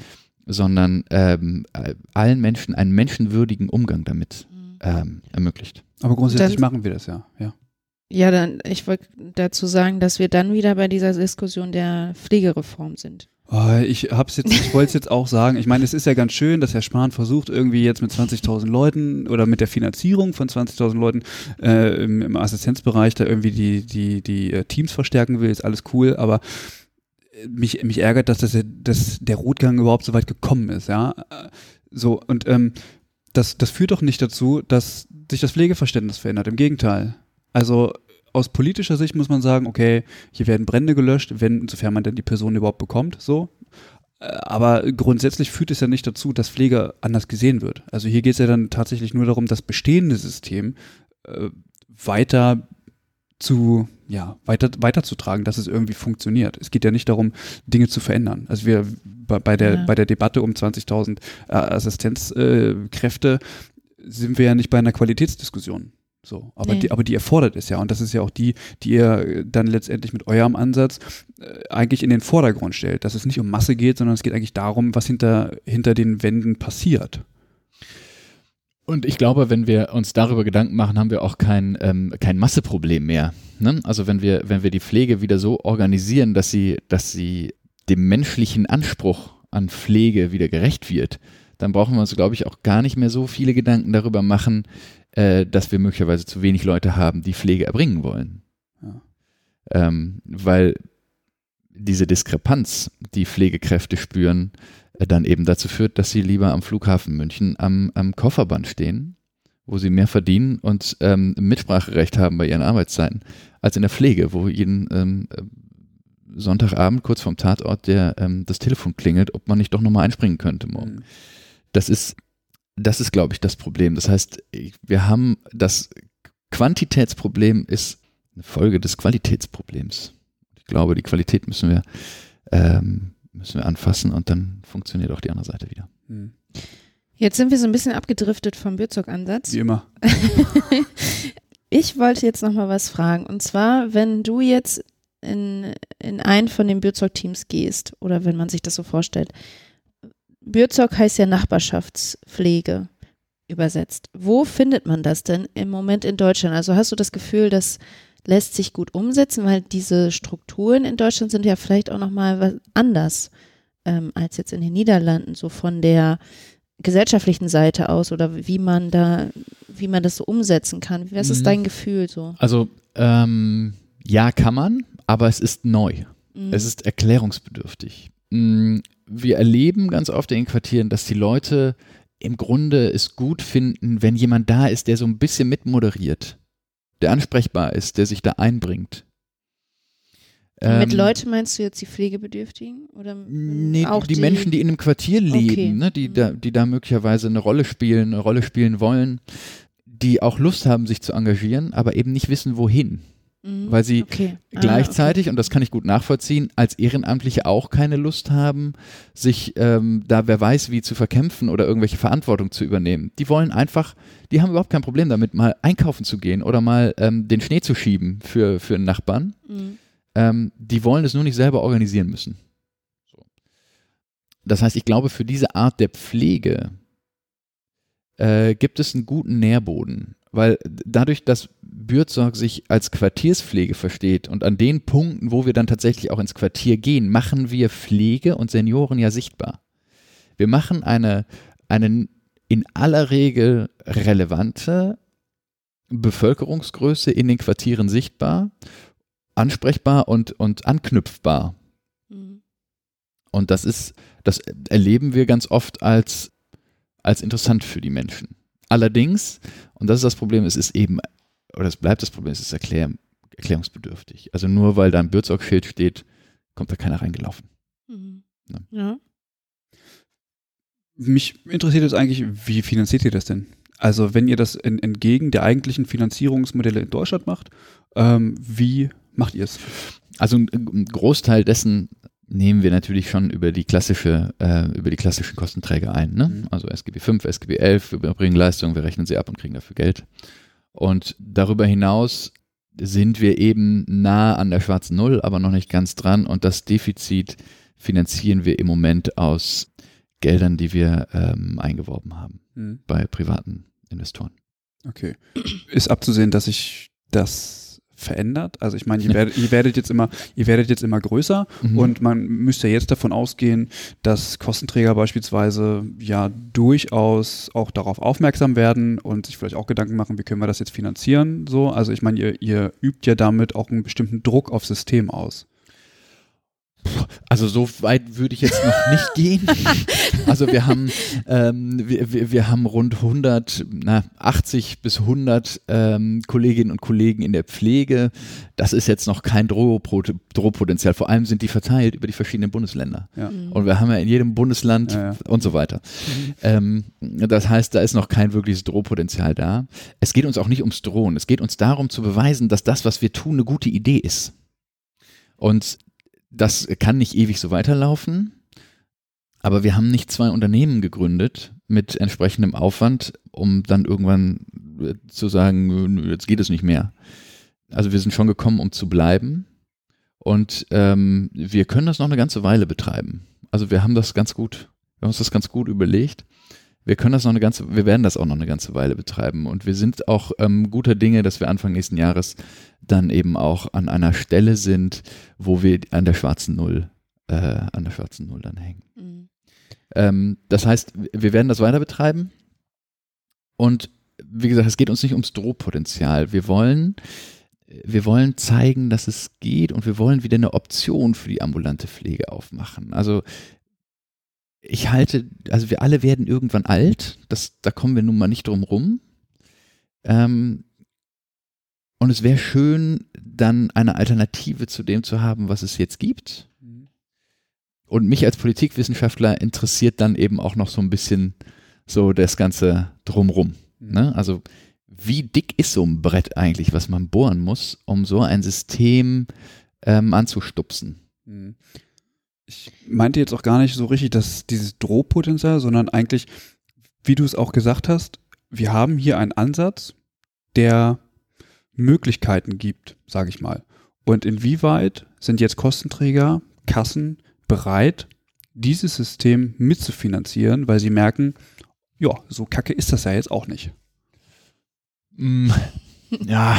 sondern ähm, allen Menschen einen menschenwürdigen Umgang damit mhm. ähm, ermöglicht. Aber grundsätzlich machen wir das ja, ja. Ja, dann, ich wollte dazu sagen, dass wir dann wieder bei dieser Diskussion der Pflegereform sind. Oh, ich hab's jetzt, ich wollte es jetzt auch sagen. Ich meine, es ist ja ganz schön, dass Herr Spahn versucht, irgendwie jetzt mit 20.000 Leuten oder mit der Finanzierung von 20.000 Leuten äh, im, im, Assistenzbereich da irgendwie die, die, die äh, Teams verstärken will. Ist alles cool, aber mich, mich ärgert, dass, das, dass der Rotgang überhaupt so weit gekommen ist, ja. So, und ähm, das, das führt doch nicht dazu, dass sich das Pflegeverständnis verändert. Im Gegenteil. Also aus politischer Sicht muss man sagen, okay, hier werden Brände gelöscht, wenn, sofern man denn die Person überhaupt bekommt, so. Äh, aber grundsätzlich führt es ja nicht dazu, dass Pflege anders gesehen wird. Also hier geht es ja dann tatsächlich nur darum, das bestehende System äh, weiter zu, ja, weiter, weiterzutragen, dass es irgendwie funktioniert. Es geht ja nicht darum, Dinge zu verändern. Also wir bei, bei der, ja. bei der Debatte um 20.000 äh, Assistenzkräfte äh, sind wir ja nicht bei einer Qualitätsdiskussion. So, aber, nee. die, aber die erfordert es ja. Und das ist ja auch die, die ihr dann letztendlich mit eurem Ansatz äh, eigentlich in den Vordergrund stellt. Dass es nicht um Masse geht, sondern es geht eigentlich darum, was hinter, hinter den Wänden passiert. Und ich glaube, wenn wir uns darüber Gedanken machen, haben wir auch kein, ähm, kein Masseproblem mehr. Ne? Also wenn wir, wenn wir die Pflege wieder so organisieren, dass sie, dass sie dem menschlichen Anspruch an Pflege wieder gerecht wird, dann brauchen wir uns, glaube ich, auch gar nicht mehr so viele Gedanken darüber machen, äh, dass wir möglicherweise zu wenig Leute haben, die Pflege erbringen wollen. Ja. Ähm, weil diese Diskrepanz, die Pflegekräfte spüren, äh, dann eben dazu führt, dass sie lieber am Flughafen München am, am Kofferband stehen, wo sie mehr verdienen und ähm, Mitspracherecht haben bei ihren Arbeitszeiten, als in der Pflege, wo jeden ähm, Sonntagabend kurz vorm Tatort der, ähm, das Telefon klingelt, ob man nicht doch nochmal einspringen könnte morgen. Mhm. Das ist das ist, glaube ich, das Problem. Das heißt, wir haben das Quantitätsproblem ist eine Folge des Qualitätsproblems. Ich glaube, die Qualität müssen wir, ähm, müssen wir anfassen und dann funktioniert auch die andere Seite wieder. Hm. Jetzt sind wir so ein bisschen abgedriftet vom Bürzog-Ansatz. Wie immer. ich wollte jetzt noch mal was fragen. Und zwar, wenn du jetzt in, in ein von den Bürzog-Teams gehst oder wenn man sich das so vorstellt, Bürzog heißt ja Nachbarschaftspflege übersetzt. Wo findet man das denn im Moment in Deutschland? Also hast du das Gefühl, das lässt sich gut umsetzen, weil diese Strukturen in Deutschland sind ja vielleicht auch nochmal anders ähm, als jetzt in den Niederlanden, so von der gesellschaftlichen Seite aus oder wie man da, wie man das so umsetzen kann. Was ist mhm. dein Gefühl so? Also ähm, ja, kann man, aber es ist neu. Mhm. Es ist erklärungsbedürftig. Wir erleben ganz oft in den Quartieren, dass die Leute im Grunde es gut finden, wenn jemand da ist, der so ein bisschen mitmoderiert, der ansprechbar ist, der sich da einbringt. Mit Ähm, Leute meinst du jetzt die Pflegebedürftigen? Oder Nee, auch die, Menschen, die in einem Quartier leben, Okay. ne, die, Mhm. da, die da möglicherweise eine Rolle spielen, eine Rolle spielen wollen, die auch Lust haben, sich zu engagieren, aber eben nicht wissen, wohin. Mhm. Weil sie okay. Ah, gleichzeitig, und das kann ich gut nachvollziehen, als Ehrenamtliche auch keine Lust haben, sich ähm, da wer weiß wie zu verkämpfen oder irgendwelche Verantwortung zu übernehmen. Die wollen einfach, die haben überhaupt kein Problem damit, mal einkaufen zu gehen oder mal ähm, den Schnee zu schieben für, für einen Nachbarn. Okay. Mhm. Ähm, die wollen es nur nicht selber organisieren müssen. Das heißt, ich glaube, für diese Art der Pflege äh, gibt es einen guten Nährboden, weil dadurch, dass Bürzorg sich als Quartierspflege versteht und an den Punkten, wo wir dann tatsächlich auch ins Quartier gehen, machen wir Pflege und Senioren ja sichtbar. Wir machen eine, eine in aller Regel relevante Bevölkerungsgröße in den Quartieren sichtbar ansprechbar und, und anknüpfbar. Mhm. Und das ist, das erleben wir ganz oft als, als interessant für die Menschen. Allerdings, und das ist das Problem, es ist eben, oder es bleibt das Problem, es ist erklär, erklärungsbedürftig. Also nur weil da ein Bürzog-Schild steht, kommt da keiner reingelaufen. Mhm. Ja. Ja. Mich interessiert jetzt eigentlich, wie finanziert ihr das denn? Also wenn ihr das in, entgegen der eigentlichen Finanzierungsmodelle in Deutschland macht, ähm, wie macht ihr es? Also ein, ein Großteil dessen nehmen wir natürlich schon über die klassische, äh, über die klassischen Kostenträger ein. Ne? Mhm. Also SGB 5, SGB 11, wir bringen Leistungen, wir rechnen sie ab und kriegen dafür Geld. Und darüber hinaus sind wir eben nah an der schwarzen Null, aber noch nicht ganz dran. Und das Defizit finanzieren wir im Moment aus Geldern, die wir ähm, eingeworben haben Hm, bei privaten Investoren. Okay. Ist abzusehen, dass sich das verändert? Also ich meine, ihr werdet, ihr werdet jetzt immer, ihr werdet jetzt immer größer Mhm. und man müsste jetzt davon ausgehen, dass Kostenträger beispielsweise ja durchaus auch darauf aufmerksam werden und sich vielleicht auch Gedanken machen, wie können wir das jetzt finanzieren? So, also ich meine, ihr, ihr übt ja damit auch einen bestimmten Druck aufs System aus. Also so weit würde ich jetzt noch nicht gehen. Also wir haben, ähm, wir, wir, wir haben rund 100, na, 80 bis 100 ähm, Kolleginnen und Kollegen in der Pflege. Das ist jetzt noch kein Drohpot- Drohpotenzial. Vor allem sind die verteilt über die verschiedenen Bundesländer. Ja. Mhm. Und wir haben ja in jedem Bundesland Ja, ja. und so weiter. Ähm, das heißt, da ist noch kein wirkliches Drohpotenzial da. Es geht uns auch nicht ums Drohen. Es geht uns darum zu beweisen, dass das, was wir tun, eine gute Idee ist. Und das kann nicht ewig so weiterlaufen. Aber wir haben nicht zwei Unternehmen gegründet mit entsprechendem Aufwand, um dann irgendwann äh, zu sagen, jetzt geht es nicht mehr. Also wir sind schon gekommen, um zu bleiben. Und ähm, wir können das noch eine ganze Weile betreiben. Also wir haben das ganz gut, wir haben uns das ganz gut überlegt. Wir können das noch eine ganze, wir werden das auch noch eine ganze Weile betreiben. Und wir sind auch ähm, guter Dinge, dass wir Anfang nächsten Jahres dann eben auch an einer Stelle sind, wo wir an der schwarzen Null, äh, an der schwarzen Null dann hängen. Mhm. Ähm, das heißt, wir werden das weiter betreiben. Und wie gesagt, es geht uns nicht ums Drohpotenzial. Wir wollen, wir wollen zeigen, dass es geht und wir wollen wieder eine Option für die ambulante Pflege aufmachen. Also ich halte, also wir alle werden irgendwann alt, das, da kommen wir nun mal nicht drum rum. Ähm, und es wäre schön, dann eine Alternative zu dem zu haben, was es jetzt gibt. Und mich als Politikwissenschaftler interessiert dann eben auch noch so ein bisschen so das Ganze drumrum. Ne? Also wie dick ist so ein Brett eigentlich, was man bohren muss, um so ein System ähm, anzustupsen? Mhm. Ich meinte jetzt auch gar nicht so richtig, dass dieses Drohpotenzial, sondern eigentlich, wie du es auch gesagt hast, wir haben hier einen Ansatz, der Möglichkeiten gibt, sage ich mal. Und inwieweit sind jetzt Kostenträger, Kassen bereit, dieses System mitzufinanzieren, weil sie merken, ja, so kacke ist das ja jetzt auch nicht. Mm, ja,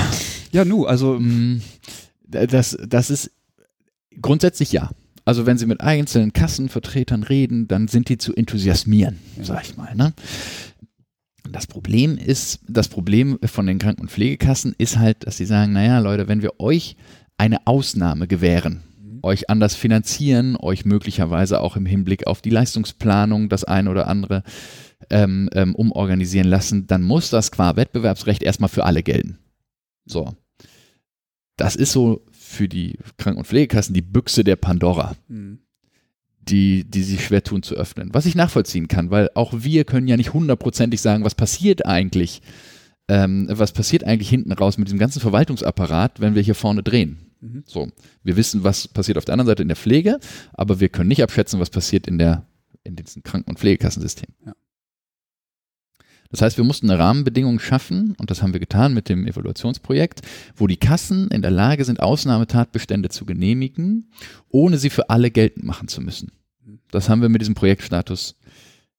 Ja, nu, also Mm, Das, das ist grundsätzlich ja. Also wenn Sie mit einzelnen Kassenvertretern reden, dann sind die zu enthusiasmieren, sag ich mal. Ne? Das Problem ist, das Problem von den Kranken- und Pflegekassen ist halt, dass sie sagen, naja Leute, wenn wir euch eine Ausnahme gewähren, euch anders finanzieren, euch möglicherweise auch im Hinblick auf die Leistungsplanung das ein oder andere ähm, ähm, umorganisieren lassen, dann muss das qua Wettbewerbsrecht erstmal für alle gelten. So. das ist so für die Kranken- und Pflegekassen die Büchse der Pandora, Mhm. die, die sich schwer tun zu öffnen. Was ich nachvollziehen kann, weil auch wir können ja nicht hundertprozentig sagen, was passiert eigentlich, ähm, was passiert eigentlich hinten raus mit diesem ganzen Verwaltungsapparat, wenn wir hier vorne drehen. Mhm. So, wir wissen, was passiert auf der anderen Seite in der Pflege, aber wir können nicht abschätzen, was passiert in der in diesem Kranken- und Pflegekassensystem. Ja. Das heißt, wir mussten eine Rahmenbedingung schaffen, und das haben wir getan mit dem Evaluationsprojekt, wo die Kassen in der Lage sind, Ausnahmetatbestände zu genehmigen, ohne sie für alle geltend machen zu müssen. Das haben wir mit diesem Projektstatus,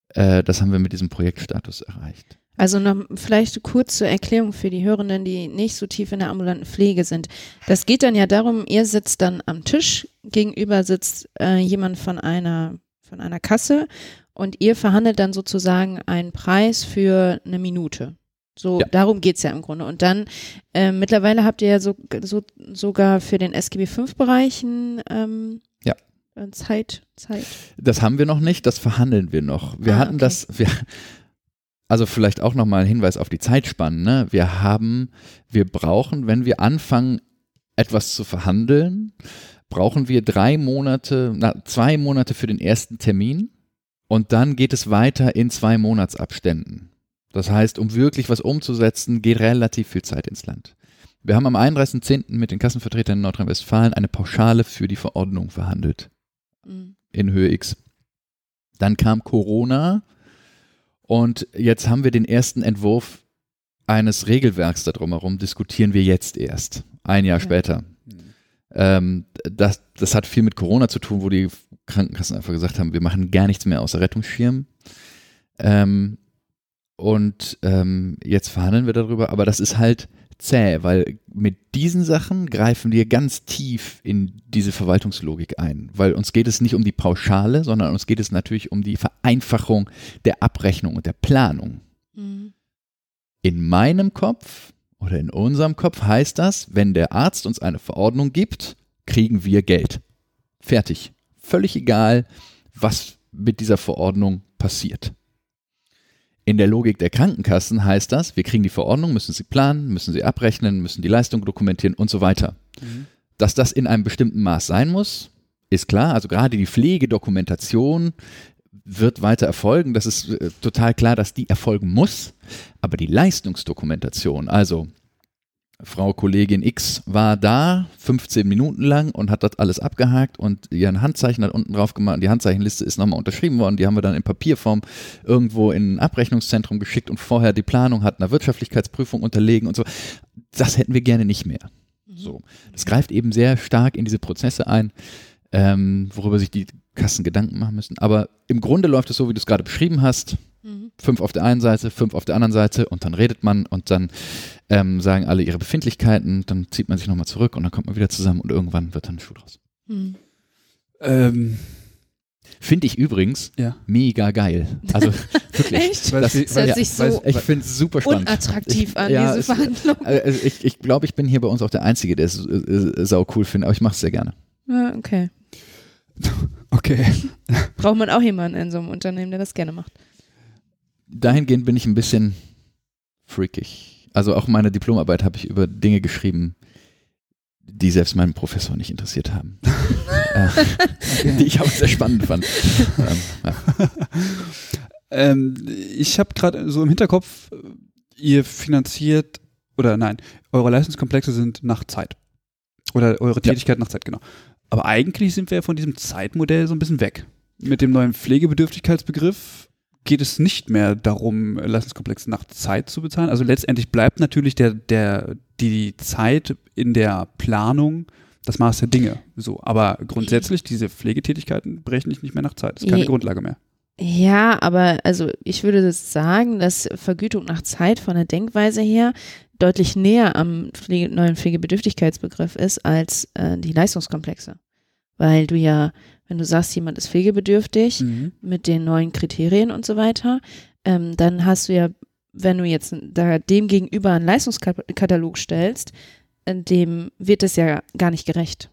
äh, das haben wir mit diesem Projektstatus erreicht. Also noch vielleicht kurz zur Erklärung für die Hörenden, die nicht so tief in der ambulanten Pflege sind. Das geht dann ja darum, ihr sitzt dann am Tisch, gegenüber sitzt äh, jemand von einer, von einer Kasse und ihr verhandelt dann sozusagen einen Preis für eine Minute. So, Ja. darum geht's ja im Grunde. Und dann, äh, mittlerweile habt ihr ja so, so, sogar für den SGB V-Bereichen ähm, Ja. äh, Zeit, Zeit. Das haben wir noch nicht, das verhandeln wir noch. Wir Ah, hatten okay. das, wir, also vielleicht auch nochmal ein Hinweis auf die Zeitspannen. Ne? Wir haben, wir brauchen, wenn wir anfangen, etwas zu verhandeln, brauchen wir drei Monate, na, zwei Monate für den ersten Termin und dann geht es weiter in zwei Monatsabständen. Das heißt, um wirklich was umzusetzen, geht relativ viel Zeit ins Land. Wir haben am 31.10. mit den Kassenvertretern in Nordrhein-Westfalen eine Pauschale für die Verordnung verhandelt Mhm. in Höhe X. Dann kam Corona und jetzt haben wir den ersten Entwurf eines Regelwerks darum herum, diskutieren wir jetzt erst, ein Jahr Ja. später. Ähm, das, das hat viel mit Corona zu tun, wo die Krankenkassen einfach gesagt haben, wir machen gar nichts mehr außer Rettungsschirm. Ähm, und ähm, jetzt verhandeln wir darüber, aber das ist halt zäh, weil mit diesen Sachen greifen wir ganz tief in diese Verwaltungslogik ein, weil uns geht es nicht um die Pauschale, sondern uns geht es natürlich um die Vereinfachung der Abrechnung und der Planung. Mhm. In meinem Kopf oder in unserem Kopf heißt das, wenn der Arzt uns eine Verordnung gibt, kriegen wir Geld. Fertig. Völlig egal, was mit dieser Verordnung passiert. In der Logik der Krankenkassen heißt das, wir kriegen die Verordnung, müssen sie planen, müssen sie abrechnen, müssen die Leistung dokumentieren und so weiter. Mhm. Dass das in einem bestimmten Maß sein muss, ist klar. Also gerade die Pflegedokumentation wird weiter erfolgen. Das ist äh, total klar, dass die erfolgen muss. Aber die Leistungsdokumentation, also Frau Kollegin X war da 15 Minuten lang und hat das alles abgehakt und ihren Handzeichen hat unten drauf gemacht und die Handzeichenliste ist nochmal unterschrieben worden. Die haben wir dann in Papierform irgendwo in ein Abrechnungszentrum geschickt und vorher die Planung hat einer Wirtschaftlichkeitsprüfung unterlegen und so. Das hätten wir gerne nicht mehr. So. Das greift eben sehr stark in diese Prozesse ein, ähm, worüber sich die Kassen Gedanken machen müssen. Aber im Grunde läuft es so, wie du es gerade beschrieben hast. Mhm. Fünf auf der einen Seite, fünf auf der anderen Seite und dann redet man und dann ähm, sagen alle ihre Befindlichkeiten, dann zieht man sich nochmal zurück und dann kommt man wieder zusammen und irgendwann wird dann ein Schuh draus. Mhm. Ähm, Finde ich übrigens Ja. mega geil. Also wirklich. Echt? Weil Das, Das hört ja, sich so ich finde es super spannend. unattraktiv ich, an, ja, diese es- Verhandlung. Also ich ich glaube, ich bin hier bei uns auch der Einzige, der es äh, äh, sau cool findet, aber ich mache es sehr gerne. Ja, okay. okay. Braucht man auch jemanden in so einem Unternehmen, der das gerne macht. Dahingehend bin ich ein bisschen freakig. Also auch meine Diplomarbeit habe ich über Dinge geschrieben, die selbst meinen Professor nicht interessiert haben. äh, die ich aber sehr spannend fand. ähm, ja. Ähm, ich habe gerade so im Hinterkopf, ihr finanziert, oder nein, eure Leistungskomplexe sind nach Zeit. Oder eure Ja. Tätigkeit nach Zeit, genau. Aber eigentlich sind wir ja von diesem Zeitmodell so ein bisschen weg. Mit dem neuen Pflegebedürftigkeitsbegriff geht es nicht mehr darum, Leistungskomplexe nach Zeit zu bezahlen. Also letztendlich bleibt natürlich der, der, die Zeit in der Planung das Maß der Dinge. So. Aber grundsätzlich, diese Pflegetätigkeiten berechne ich nicht mehr nach Zeit. Das ist keine Je- Grundlage mehr. Ja, aber also ich würde das sagen, dass Vergütung nach Zeit von der Denkweise her deutlich näher am Pflege, neuen Pflegebedürftigkeitsbegriff ist als äh, die Leistungskomplexe. Weil du ja, wenn du sagst, jemand ist pflegebedürftig Mhm. mit den neuen Kriterien und so weiter, ähm, dann hast du ja, wenn du jetzt da dem gegenüber einen Leistungskatalog stellst, äh, dem wird es ja gar nicht gerecht.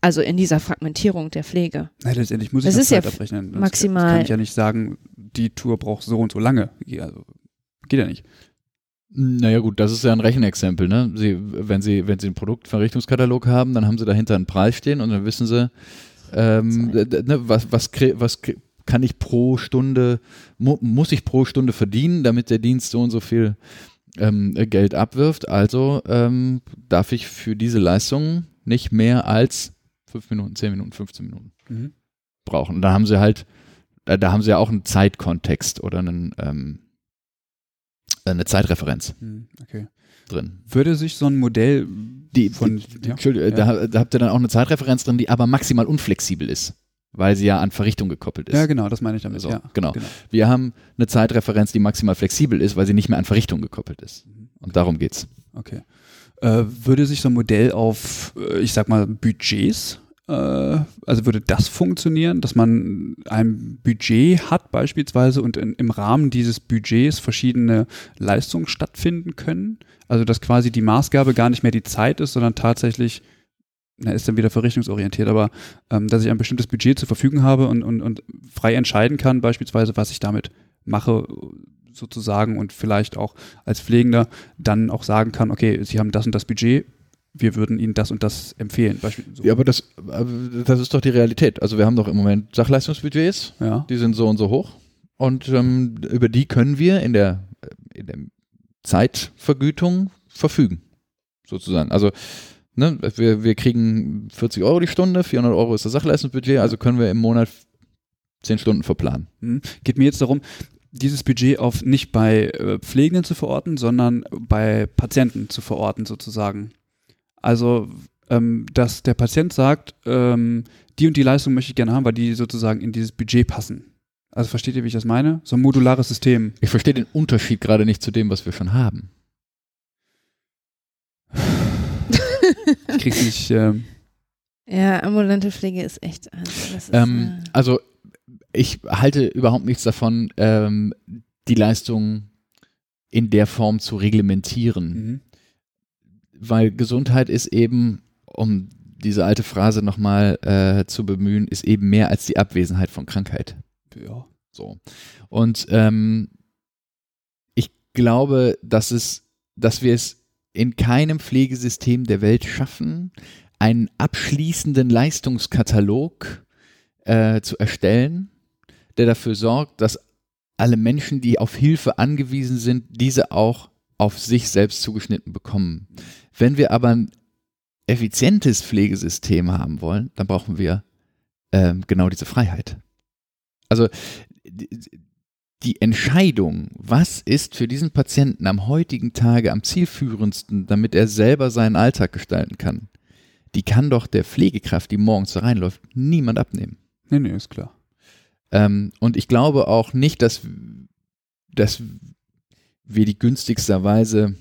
Also in dieser Fragmentierung der Pflege. Nein, letztendlich muss ich Das nach ist ja Zeit abrechnen. Das maximal- kann ich ja nicht sagen, die Tour braucht so und so lange. Ja, Also, geht ja nicht. Naja gut, das ist ja ein Rechenexempel. Ne? Sie, wenn, Sie, wenn Sie einen Produktverrichtungskatalog haben, dann haben Sie dahinter einen Preis stehen und dann wissen Sie, ähm, ne, was, was, was kann ich pro Stunde, mu muss ich pro Stunde verdienen, damit der Dienst so und so viel ähm, Geld abwirft. Also ähm, darf ich für diese Leistung nicht mehr als 5 Minuten, 10 Minuten, 15 Minuten mhm. brauchen. Und da haben sie halt, äh, da haben sie ja auch einen Zeitkontext oder einen, ähm, eine Zeitreferenz mhm, okay. drin. Würde sich so ein Modell die, von, die, ja, Entschuldigung, ja. Da, da habt ihr dann auch eine Zeitreferenz drin, die aber maximal unflexibel ist weil sie ja an Verrichtung gekoppelt ist. Ja, genau, das meine ich damit. So, ja, genau. genau. Wir haben eine Zeitreferenz, die maximal flexibel ist, weil sie nicht mehr an Verrichtung gekoppelt ist. Mhm. Und darum geht's. Okay. Äh, würde sich so ein Modell auf, äh, ich sag mal, Budgets äh, also würde das funktionieren, dass man ein Budget hat beispielsweise und in, im Rahmen dieses Budgets verschiedene Leistungen stattfinden können? Also dass quasi die Maßgabe gar nicht mehr die Zeit ist, sondern tatsächlich, na, ist dann wieder verrichtungsorientiert, aber ähm, dass ich ein bestimmtes Budget zur Verfügung habe und, und, und frei entscheiden kann, beispielsweise, was ich damit mache, sozusagen und vielleicht auch als Pflegender dann auch sagen kann, okay, Sie haben das und das Budget, wir würden Ihnen das und das empfehlen. So. Ja, aber das, das ist doch die Realität. Also wir haben doch im Moment Sachleistungsbudgets, ja. die sind so und so hoch und ähm, über die können wir in der, in der Zeitvergütung verfügen, sozusagen. Also ne, wir, wir kriegen 40 Euro die Stunde, 400 Euro ist das Sachleistungsbudget, also können wir im Monat 10 Stunden verplanen. Mhm. Geht mir jetzt darum, dieses Budget auf nicht bei äh, Pflegenden zu verorten, sondern bei Patienten zu verorten sozusagen. Also, ähm, dass der Patient sagt, ähm, die und die Leistung möchte ich gerne haben, weil die sozusagen in dieses Budget passen. Also versteht ihr, wie ich das meine? So ein modulares System. Ich verstehe den Unterschied gerade nicht zu dem, was wir schon haben. ich krieg's nicht. Ähm ja, ambulante Pflege ist echt. Also, ist, ähm, äh also ich halte überhaupt nichts davon, ähm, die Leistung in der Form zu reglementieren. Mhm. Weil Gesundheit ist eben, um diese alte Phrase nochmal äh, zu bemühen, ist eben mehr als die Abwesenheit von Krankheit. Ja. So. Und ähm, ich glaube, dass es, dass wir es in keinem Pflegesystem der Welt schaffen, einen abschließenden Leistungskatalog äh, zu erstellen, der dafür sorgt, dass alle Menschen, die auf Hilfe angewiesen sind, diese auch auf sich selbst zugeschnitten bekommen. Wenn wir aber ein effizientes Pflegesystem haben wollen, dann brauchen wir ähm, genau diese Freiheit. Also die Entscheidung, was ist für diesen Patienten am heutigen Tage am zielführendsten, damit er selber seinen Alltag gestalten kann, die kann doch der Pflegekraft, die morgens da reinläuft, niemand abnehmen. Nee, nee, ist klar. Ähm, und ich glaube auch nicht, dass, dass wir die günstigsterweise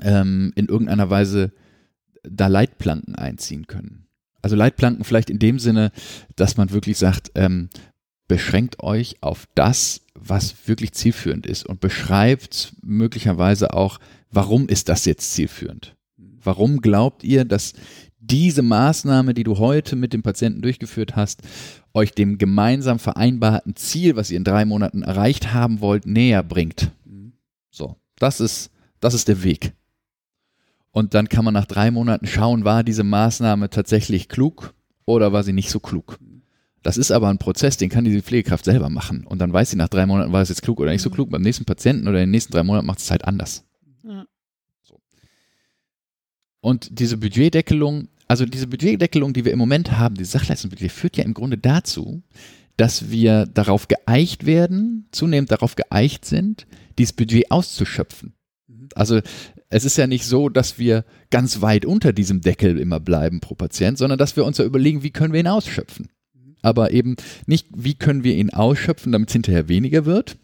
ähm, in irgendeiner Weise da Leitplanken einziehen können. Also Leitplanken vielleicht in dem Sinne, dass man wirklich sagt, ähm, beschränkt euch auf das, was wirklich zielführend ist und beschreibt möglicherweise auch, warum ist das jetzt zielführend? Warum glaubt ihr, dass diese Maßnahme, die du heute mit dem Patienten durchgeführt hast, euch dem gemeinsam vereinbarten Ziel, was ihr in drei Monaten erreicht haben wollt, näher bringt. So, das ist, das ist der Weg. Und dann kann man nach drei Monaten schauen, war diese Maßnahme tatsächlich klug oder war sie nicht so klug. Das ist aber ein Prozess, den kann diese Pflegekraft selber machen. Und dann weiß sie nach drei Monaten, war es jetzt klug oder nicht so klug. Beim nächsten Patienten oder in den nächsten drei Monaten macht es halt anders. Ja. So. Und diese Budgetdeckelung also diese Budgetdeckelung, die wir im Moment haben, die Sachleistungsbudget, führt ja im Grunde dazu, dass wir darauf geeicht werden, zunehmend darauf geeicht sind, dieses Budget auszuschöpfen. Mhm. Also es ist ja nicht so, dass wir ganz weit unter diesem Deckel immer bleiben pro Patient, sondern dass wir uns ja überlegen, wie können wir ihn ausschöpfen. Mhm. Aber eben nicht, wie können wir ihn ausschöpfen, damit es hinterher weniger wird,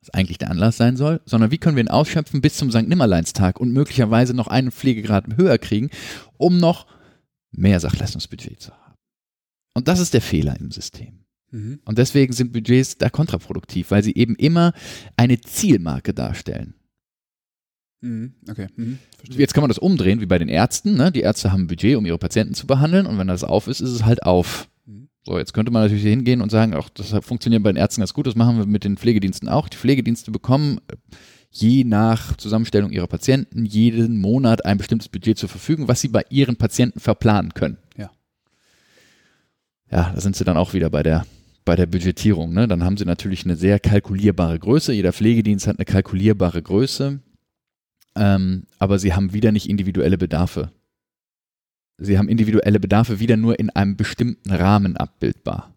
was eigentlich der Anlass sein soll, sondern wie können wir ihn ausschöpfen bis zum St. Nimmerleinstag und möglicherweise noch einen Pflegegrad höher kriegen, um noch mehr Sachleistungsbudget zu haben. Und das ist der Fehler im System. Mhm. Und deswegen sind Budgets da kontraproduktiv, weil sie eben immer eine Zielmarke darstellen. Mhm. Okay. Mhm. Jetzt kann man das umdrehen, wie bei den Ärzten. Ne? Die Ärzte haben ein Budget, um ihre Patienten zu behandeln und wenn das auf ist, ist es halt auf. Mhm. So, jetzt könnte man natürlich hingehen und sagen, auch das funktioniert bei den Ärzten ganz gut, das machen wir mit den Pflegediensten auch. Die Pflegedienste bekommen je nach Zusammenstellung ihrer Patienten jeden Monat ein bestimmtes Budget zur Verfügung, was sie bei ihren Patienten verplanen können. Ja. Ja, da sind sie dann auch wieder bei der, bei der Budgetierung. Ne? Dann haben sie natürlich eine sehr kalkulierbare Größe. Jeder Pflegedienst hat eine kalkulierbare Größe, ähm, aber sie haben wieder nicht individuelle Bedarfe. Sie haben individuelle Bedarfe wieder nur in einem bestimmten Rahmen abbildbar.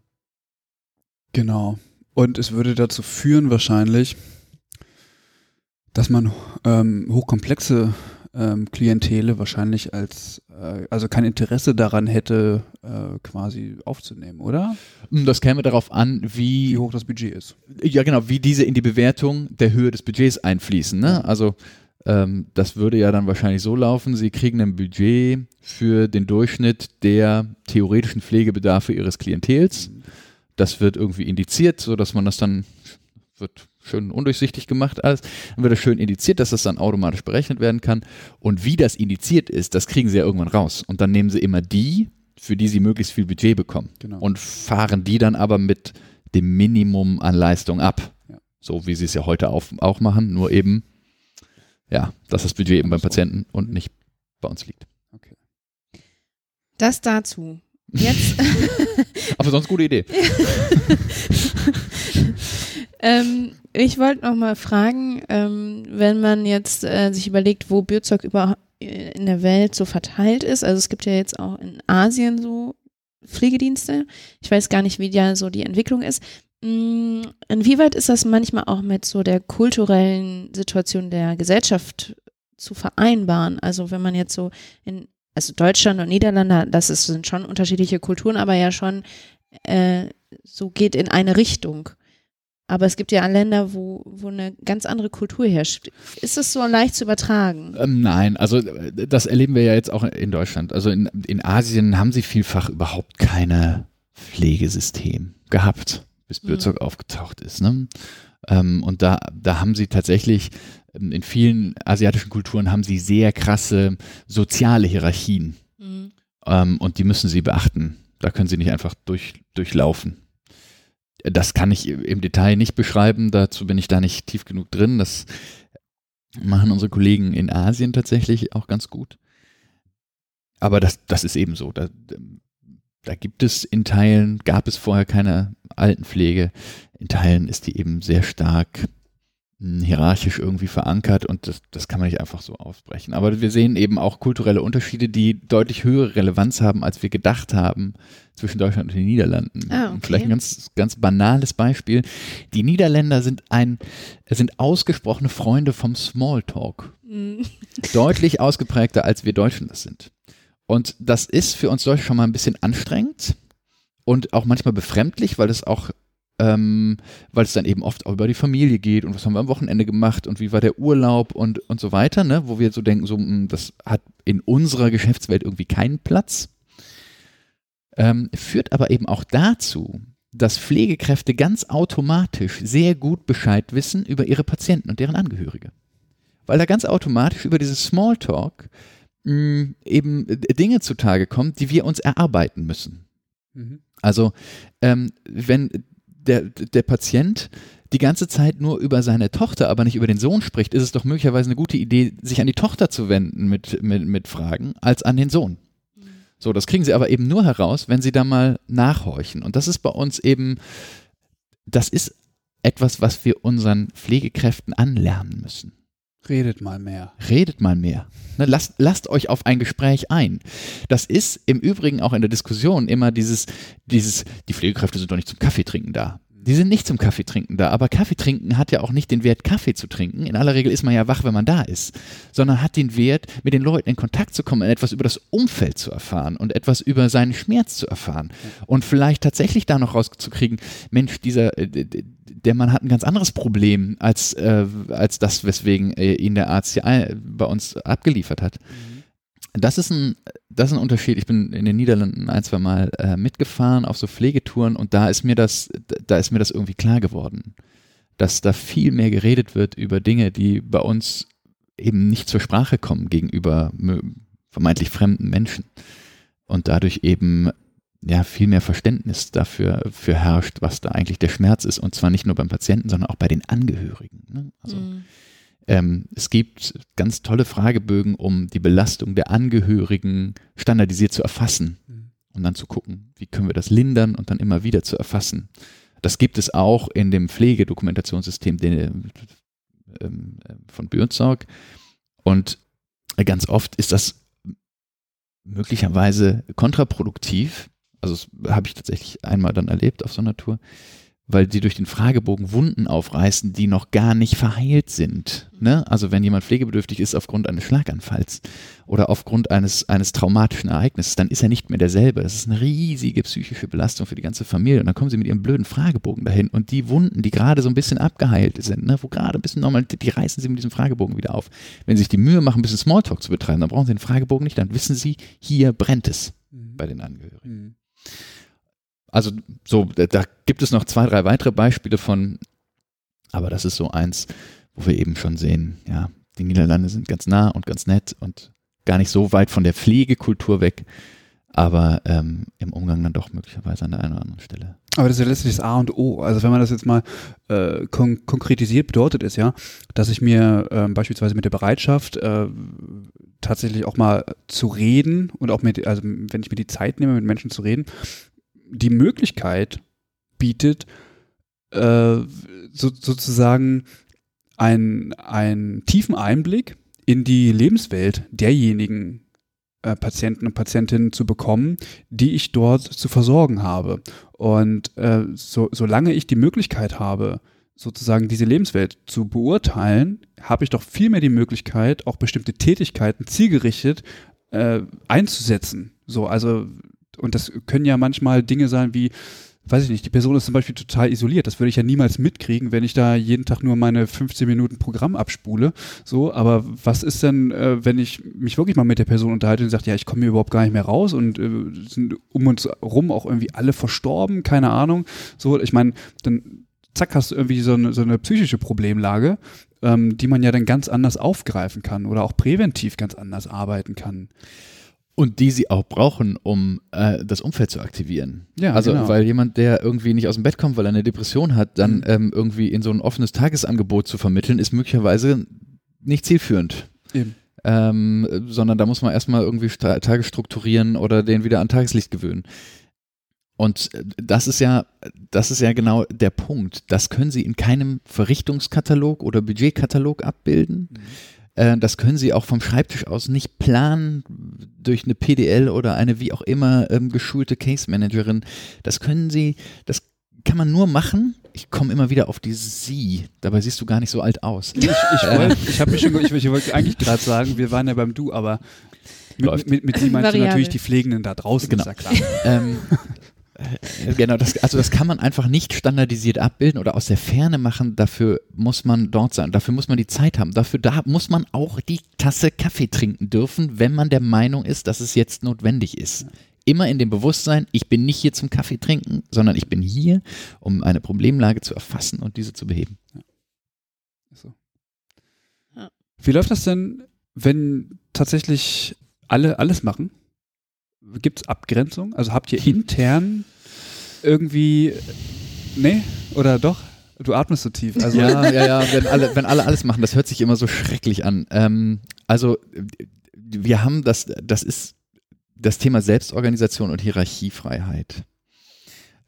Genau. Und es würde dazu führen wahrscheinlich, dass man ähm, hochkomplexe ähm, Klientele wahrscheinlich als, äh, also kein Interesse daran hätte, äh, quasi aufzunehmen, oder? Das käme darauf an, wie, Wie hoch das Budget ist. ja genau, wie diese in die Bewertung der Höhe des Budgets einfließen. Ne? Also ähm, das würde ja dann wahrscheinlich so laufen, Sie kriegen ein Budget für den Durchschnitt der theoretischen Pflegebedarfe Ihres Klientels. Das wird irgendwie indiziert, sodass man das dann wird schön undurchsichtig gemacht alles. Dann wird das schön indiziert, dass das dann automatisch berechnet werden kann. Und wie das indiziert ist, das kriegen sie ja irgendwann raus. Und dann nehmen sie immer die, für die sie möglichst viel Budget bekommen. Genau. Und fahren die dann aber mit dem Minimum an Leistung ab. Ja. So wie sie es ja heute auf, auch machen, nur eben, ja, dass das Budget eben beim. Patienten und nicht bei uns liegt. Okay. Das dazu. Jetzt, Aber sonst gute Idee. ähm, ich wollte noch mal fragen, ähm, wenn man jetzt äh, sich überlegt, wo Bürzeug überhaupt in der Welt so verteilt ist. Also es gibt ja jetzt auch in Asien so Pflegedienste. Ich weiß gar nicht, wie ja so die Entwicklung ist. Mm, Inwieweit ist das manchmal auch mit so der kulturellen Situation der Gesellschaft zu vereinbaren? Also wenn man jetzt so in, also Deutschland und Niederlande, das ist, sind schon unterschiedliche Kulturen, aber ja schon äh, so geht in eine Richtung. Aber es gibt ja Länder, wo, wo eine ganz andere Kultur herrscht. Ist es so leicht zu übertragen? Ähm, nein, also äh, das erleben wir ja jetzt auch in Deutschland. Also in, in Asien haben sie vielfach überhaupt keine Pflegesystem gehabt, bis Mhm. Bürzog aufgetaucht ist. Ne? Ähm, und da, da haben sie tatsächlich, ähm, in vielen asiatischen Kulturen haben sie sehr krasse soziale Hierarchien. Mhm. Ähm, und die müssen sie beachten. Da können sie nicht einfach durch, durchlaufen. Das kann ich im Detail nicht beschreiben, dazu bin ich da nicht tief genug drin. Das machen unsere Kollegen in Asien tatsächlich auch ganz gut. Aber das, das ist eben so. Da, da gibt es in Teilen, gab es vorher keine Altenpflege. In Teilen ist die eben sehr stark mh, hierarchisch irgendwie verankert und das, das kann man nicht einfach so ausbrechen. Aber wir sehen eben auch kulturelle Unterschiede, die deutlich höhere Relevanz haben, als wir gedacht haben zwischen Deutschland und den Niederlanden. Ah, okay. Vielleicht ein ganz, ganz banales Beispiel. Die Niederländer sind ein, sind ausgesprochene Freunde vom Smalltalk. Mhm. Deutlich ausgeprägter, als wir Deutschen das sind. Und das ist für uns Deutsche schon mal ein bisschen anstrengend und auch manchmal befremdlich, weil es auch ähm, weil es dann eben oft auch über die Familie geht und was haben wir am Wochenende gemacht und wie war der Urlaub und, und so weiter, ne? wo wir so denken, so, mh, das hat in unserer Geschäftswelt irgendwie keinen Platz. Ähm, führt aber eben auch dazu, dass Pflegekräfte ganz automatisch sehr gut Bescheid wissen über ihre Patienten und deren Angehörige. Weil da ganz automatisch über dieses Smalltalk mh, eben äh, Dinge zutage kommen, die wir uns erarbeiten müssen. Mhm. Also ähm, wenn der, der Patient die ganze Zeit nur über seine Tochter, aber nicht über den Sohn spricht, ist es doch möglicherweise eine gute Idee, sich an die Tochter zu wenden mit, mit, mit Fragen, als an den Sohn. So, das kriegen sie aber eben nur heraus, wenn sie da mal nachhorchen. Und das ist bei uns eben, das ist etwas, was wir unseren Pflegekräften anlernen müssen. Redet mal mehr. Redet mal mehr. Ne, lasst, lasst euch auf ein Gespräch ein. Das ist im Übrigen auch in der Diskussion immer dieses, dieses, die Pflegekräfte sind doch nicht zum Kaffee trinken da. Die sind nicht zum Kaffee trinken da, aber Kaffee trinken hat ja auch nicht den Wert, Kaffee zu trinken. In aller Regel ist man ja wach, wenn man da ist, sondern hat den Wert, mit den Leuten in Kontakt zu kommen, etwas über das Umfeld zu erfahren und etwas über seinen Schmerz zu erfahren und vielleicht tatsächlich da noch rauszukriegen, Mensch, dieser, äh, der Mann hat ein ganz anderes Problem als, äh, als das, weswegen äh, ihn der Arzt hier ein, bei uns abgeliefert hat. Das ist, ein, das ist ein Unterschied. Ich bin in den Niederlanden ein, zwei Mal äh, mitgefahren auf so Pflegetouren und da ist mir das, da ist mir das irgendwie klar geworden, dass da viel mehr geredet wird über Dinge, die bei uns eben nicht zur Sprache kommen gegenüber vermeintlich fremden Menschen und dadurch eben ja viel mehr Verständnis dafür für herrscht, was da eigentlich der Schmerz ist und zwar nicht nur beim Patienten, sondern auch bei den Angehörigen. Ne? Also Mhm. Ähm, es gibt ganz tolle Fragebögen, um die Belastung der Angehörigen standardisiert zu erfassen Mhm. und dann zu gucken, wie können wir das lindern und dann immer wieder zu erfassen. Das gibt es auch in dem Pflegedokumentationssystem den, ähm, von Bürzorg. Und ganz oft ist das möglicherweise kontraproduktiv. Also das habe ich tatsächlich einmal dann erlebt auf so einer Tour, weil die durch den Fragebogen Wunden aufreißen, die noch gar nicht verheilt sind. Ne? Also wenn jemand pflegebedürftig ist aufgrund eines Schlaganfalls oder aufgrund eines, eines traumatischen Ereignisses, dann ist er nicht mehr derselbe. Das ist eine riesige psychische Belastung für die ganze Familie. Und dann kommen sie mit ihrem blöden Fragebogen dahin und die Wunden, die gerade so ein bisschen abgeheilt sind, ne? wo gerade ein bisschen normal, die reißen sie mit diesem Fragebogen wieder auf. Wenn sie sich die Mühe machen, ein bisschen Smalltalk zu betreiben, dann brauchen sie den Fragebogen nicht, dann wissen sie, hier brennt es Mhm. bei den Angehörigen. Mhm. Also so, da- gibt es noch zwei, drei weitere Beispiele von, aber das ist so eins, wo wir eben schon sehen, ja, die Niederlande sind ganz nah und ganz nett und gar nicht so weit von der Pflegekultur weg, aber ähm, im Umgang dann doch möglicherweise an der einen oder anderen Stelle. Aber das ist ja letztlich das A und O. Also wenn man das jetzt mal äh, kon konkretisiert, bedeutet es ja, dass ich mir ähm, beispielsweise mit der Bereitschaft äh, tatsächlich auch mal zu reden und auch mit, also wenn ich mir die Zeit nehme, mit Menschen zu reden, die Möglichkeit bietet, äh, so, sozusagen einen tiefen Einblick in die Lebenswelt derjenigen äh, Patienten und Patientinnen zu bekommen, die ich dort zu versorgen habe. Und äh, so, solange ich die Möglichkeit habe, sozusagen diese Lebenswelt zu beurteilen, habe ich doch viel mehr die Möglichkeit, auch bestimmte Tätigkeiten zielgerichtet äh, einzusetzen. So, also, und das können ja manchmal Dinge sein wie, weiß ich nicht, die Person ist zum Beispiel total isoliert. Das würde ich ja niemals mitkriegen, wenn ich da jeden Tag nur meine 15 Minuten Programm abspule. So, aber was ist denn, äh, wenn ich mich wirklich mal mit der Person unterhalte und sagt, ja, ich komme hier überhaupt gar nicht mehr raus und äh, sind um uns rum auch irgendwie alle verstorben, keine Ahnung. So, ich meine, dann zack, hast du irgendwie so eine, so eine psychische Problemlage, ähm, die man ja dann ganz anders aufgreifen kann oder auch präventiv ganz anders arbeiten kann. Und die sie auch brauchen, um äh, das Umfeld zu aktivieren. Ja, also, genau. weil jemand, der irgendwie nicht aus dem Bett kommt, weil er eine Depression hat, dann Mhm. ähm, irgendwie in so ein offenes Tagesangebot zu vermitteln, ist möglicherweise nicht zielführend. Eben. Ähm, sondern da muss man erstmal irgendwie Tage strukturieren oder den wieder an Tageslicht gewöhnen. Und äh, das ist ja, das ist ja genau der Punkt. Das können Sie in keinem Verrichtungskatalog oder Budgetkatalog abbilden. Äh, Das können Sie auch vom Schreibtisch aus nicht planen durch eine PDL oder eine wie auch immer ähm, geschulte Case Managerin. Das können Sie, das kann man nur machen. Ich komme immer wieder auf dieses Sie. Dabei siehst du gar nicht so alt aus. Ich, ich, wollt, ich habe mich schon, ich, ich wollte eigentlich gerade sagen, wir waren ja beim Du, aber mit, mit, mit Sie meinst du natürlich die Pflegenden da draußen, Genau. ist ja klar. ähm, äh, genau, das, also das kann man einfach nicht standardisiert abbilden oder aus der Ferne machen. Dafür muss man dort sein. Dafür muss man die Zeit haben. Dafür da muss man auch die Tasse Kaffee trinken dürfen, wenn man der Meinung ist, dass es jetzt notwendig ist. Immer in dem Bewusstsein, ich bin nicht hier zum Kaffee trinken, sondern ich bin hier, um eine Problemlage zu erfassen und diese zu beheben. So. Ja. Wie läuft das denn, wenn tatsächlich alle alles machen? Gibt es Abgrenzung? Also habt ihr intern irgendwie. Nee? Oder doch? Du atmest so tief. Also, ja, ja, ja, wenn alle, wenn alle alles machen, das hört sich immer so schrecklich an. Ähm, also wir haben das, das ist das Thema Selbstorganisation und Hierarchiefreiheit.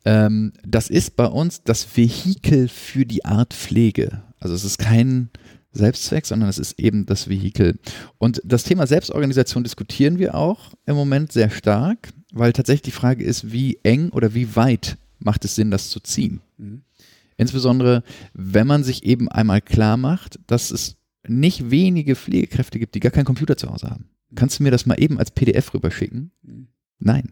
Ähm, das ist bei uns das Vehikel für die Art Pflege. Also es ist kein Selbstzweck, sondern es ist eben das Vehikel. Und das Thema Selbstorganisation diskutieren wir auch im Moment sehr stark, weil tatsächlich die Frage ist, wie eng oder wie weit macht es Sinn, das zu ziehen. Mhm. Insbesondere, wenn man sich eben einmal klar macht, dass es nicht wenige Pflegekräfte gibt, die gar keinen Computer zu Hause haben. Kannst du mir das mal eben als PDF rüberschicken? Mhm. Nein,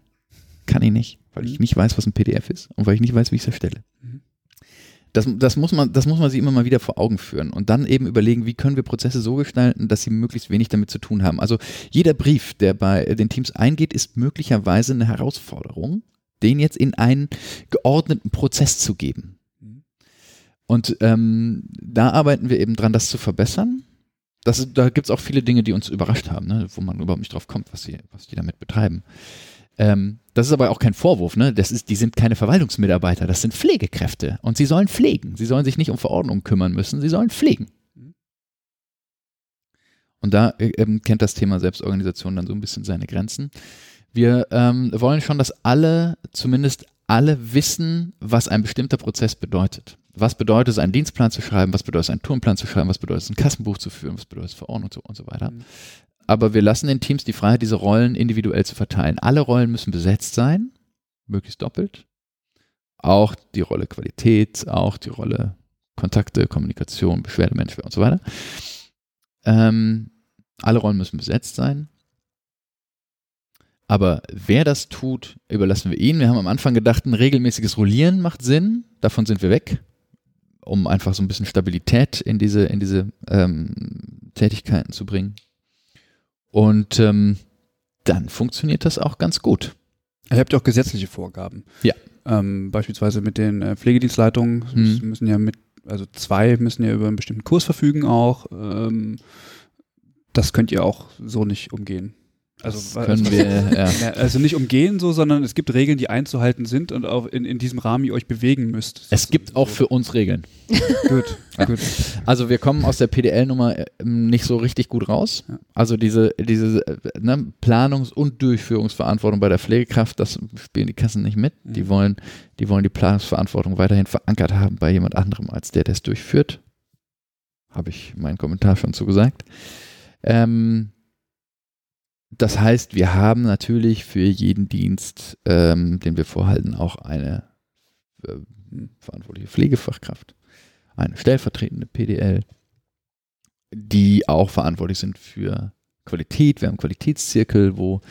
kann ich nicht, weil ich Mhm. nicht weiß, was ein PDF ist und weil ich nicht weiß, wie ich es erstelle. Mhm. Das, das, muss man, das muss man sich immer mal wieder vor Augen führen und dann eben überlegen, wie können wir Prozesse so gestalten, dass sie möglichst wenig damit zu tun haben. Also jeder Brief, der bei den Teams eingeht, ist möglicherweise eine Herausforderung, den jetzt in einen geordneten Prozess zu geben. Und ähm, da arbeiten wir eben dran, das zu verbessern. Das, da gibt es auch viele Dinge, die uns überrascht haben, ne, wo man überhaupt nicht drauf kommt, was sie, was die damit betreiben. Ähm, das ist aber auch kein Vorwurf, ne? Das ist, die sind keine Verwaltungsmitarbeiter, das sind Pflegekräfte und sie sollen pflegen. Sie sollen sich nicht um Verordnungen kümmern müssen, sie sollen pflegen. Und da äh, ähm, kennt das Thema Selbstorganisation dann so ein bisschen seine Grenzen. Wir ähm, wollen schon, dass alle, zumindest alle wissen, was ein bestimmter Prozess bedeutet. Was bedeutet es, einen Dienstplan zu schreiben? Was bedeutet es, einen Turnplan zu schreiben? Was bedeutet es, ein Kassenbuch zu führen? Was bedeutet es, Verordnung und so weiter? Mhm. Aber wir lassen den Teams die Freiheit, diese Rollen individuell zu verteilen. Alle Rollen müssen besetzt sein, möglichst doppelt. Auch die Rolle Qualität, auch die Rolle Kontakte, Kommunikation, Beschwerdemanagement und so weiter. Ähm, alle Rollen müssen besetzt sein. Aber wer das tut, überlassen wir ihnen. Wir haben am Anfang gedacht, ein regelmäßiges Rollieren macht Sinn. Davon sind wir weg, um einfach so ein bisschen Stabilität in diese, in diese ähm, Tätigkeiten zu bringen. Und ähm, dann funktioniert das auch ganz gut. Ihr habt ja auch gesetzliche Vorgaben. Ja. Ähm, beispielsweise mit den äh, Pflegedienstleitungen hm. müssen ja mit, also zwei müssen ja über einen bestimmten Kurs verfügen auch. Ähm, das könnt ihr auch so nicht umgehen. Also, können also, wir, ja. also nicht umgehen so, sondern es gibt Regeln, die einzuhalten sind und auch in, in diesem Rahmen ihr euch bewegen müsst. Es gibt auch für uns Regeln. gut, ja. gut. Also wir kommen aus der PDL-Nummer ähm, nicht so richtig gut raus. Also diese, diese äh, ne, Planungs- und Durchführungsverantwortung bei der Pflegekraft, das spielen die Kassen nicht mit. Mhm. Die, wollen, die wollen die Planungsverantwortung weiterhin verankert haben bei jemand anderem als der, der es durchführt. Habe ich meinen Kommentar schon zu gesagt. Ähm, das heißt, wir haben natürlich für jeden Dienst, ähm, den wir vorhalten, auch eine äh, verantwortliche Pflegefachkraft, eine stellvertretende PDL, die auch verantwortlich sind für Qualität. Wir haben Qualitätszirkel, wo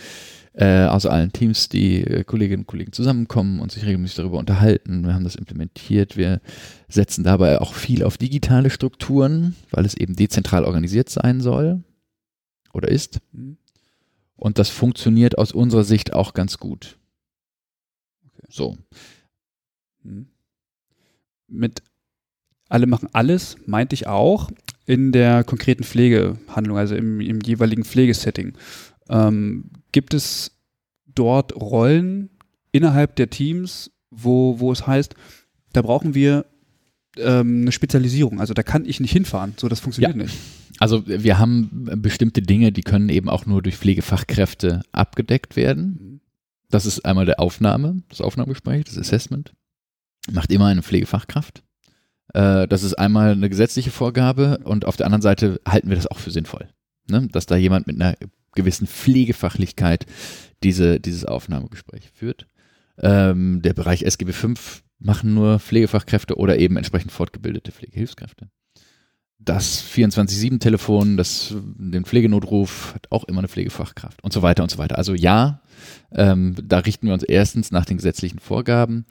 äh, aus allen Teams die äh, Kolleginnen und Kollegen zusammenkommen und sich regelmäßig darüber unterhalten. Wir haben das implementiert. Wir setzen dabei auch viel auf digitale Strukturen, weil es eben dezentral organisiert sein soll oder ist. Mhm. Und das funktioniert aus unserer Sicht auch ganz gut. Okay. So. Hm. Mit alle machen alles, meinte ich auch, in der konkreten Pflegehandlung, also im, im jeweiligen Pflegesetting. Ähm, gibt es dort Rollen innerhalb der Teams, wo, wo es heißt, da brauchen wir ähm, eine Spezialisierung. Also da kann ich nicht hinfahren. So, das funktioniert ja. nicht. Also wir haben bestimmte Dinge, die können eben auch nur durch Pflegefachkräfte abgedeckt werden. Das ist einmal der Aufnahme, das Aufnahmegespräch, das Assessment. Macht immer eine Pflegefachkraft. Äh, das ist einmal eine gesetzliche Vorgabe und auf der anderen Seite halten wir das auch für sinnvoll, ne? dass da jemand mit einer gewissen Pflegefachlichkeit diese, dieses Aufnahmegespräch führt. Ähm, der Bereich SGB V machen nur Pflegefachkräfte oder eben entsprechend fortgebildete Pflegehilfskräfte das 24-7-Telefon, das, den Pflegenotruf hat auch immer eine Pflegefachkraft und so weiter und so weiter. Also ja, ähm, da richten wir uns erstens nach den gesetzlichen Vorgaben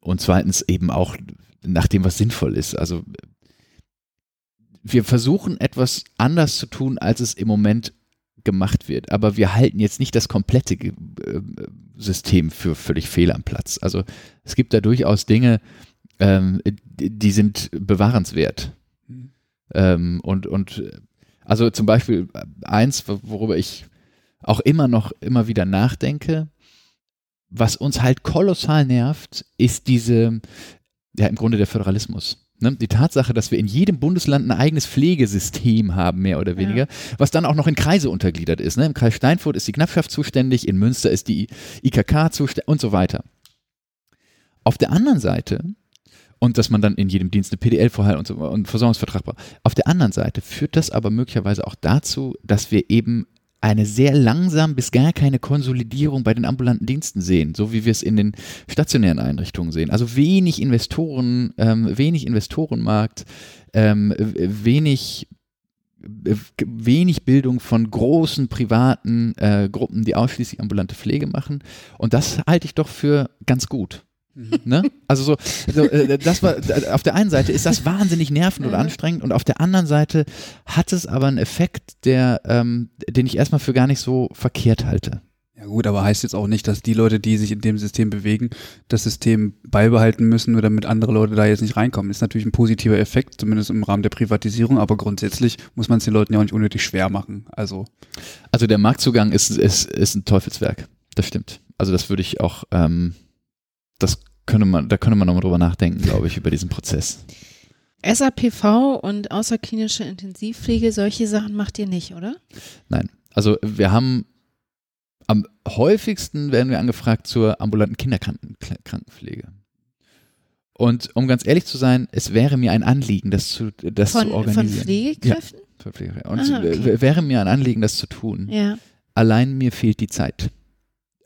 und zweitens eben auch nach dem, was sinnvoll ist. Also wir versuchen etwas anders zu tun, als es im Moment gemacht wird. Aber wir halten jetzt nicht das komplette äh, System für völlig fehl am Platz. Also es gibt da durchaus Dinge, ähm, die sind bewahrenswert. Ähm, und, und also zum Beispiel eins, worüber ich auch immer noch immer wieder nachdenke, was uns halt kolossal nervt, ist diese, ja im Grunde der Föderalismus. Ne? Die Tatsache, dass wir in jedem Bundesland ein eigenes Pflegesystem haben, mehr oder weniger, ja. was dann auch noch in Kreise untergliedert ist. Ne? Im Kreis Steinfurt ist die Knappschaft zuständig, in Münster ist die IKK zuständig und so weiter. Auf der anderen Seite und dass man dann in jedem Dienst eine PDL vorher und, so, und Versorgungsvertrag braucht. Auf der anderen Seite führt das aber möglicherweise auch dazu, dass wir eben eine sehr langsam bis gar keine Konsolidierung bei den ambulanten Diensten sehen, so wie wir es in den stationären Einrichtungen sehen. Also wenig Investoren, ähm, wenig Investorenmarkt, ähm, wenig wenig Bildung von großen privaten äh, Gruppen, die ausschließlich ambulante Pflege machen. Und das halte ich doch für ganz gut. Mhm. Ne? Also so, so äh, das war auf der einen Seite ist das wahnsinnig nervend oder anstrengend und auf der anderen Seite hat es aber einen Effekt, der, ähm, den ich erstmal für gar nicht so verkehrt halte. Ja gut, aber heißt jetzt auch nicht, dass die Leute, die sich in dem System bewegen, das System beibehalten müssen, nur damit andere Leute da jetzt nicht reinkommen. Das ist natürlich ein positiver Effekt, zumindest im Rahmen der Privatisierung, aber grundsätzlich muss man es den Leuten ja auch nicht unnötig schwer machen. Also, also der Marktzugang ist, ist, ist ein Teufelswerk. Das stimmt. Also das würde ich auch, ähm, das könnte man, da könnte man nochmal drüber nachdenken, glaube ich, über diesen Prozess. SAPV und außerklinische Intensivpflege, solche Sachen macht ihr nicht, oder? Nein. Also wir haben am häufigsten werden wir angefragt zur ambulanten Kinderkrankenpflege. Und um ganz ehrlich zu sein, es wäre mir ein Anliegen, das zu, das von, zu organisieren. Von Pflegekräften? Ja, von Pflegekräften. Und Ah, okay. es wäre mir ein Anliegen, das zu tun. Ja. Allein mir fehlt die Zeit.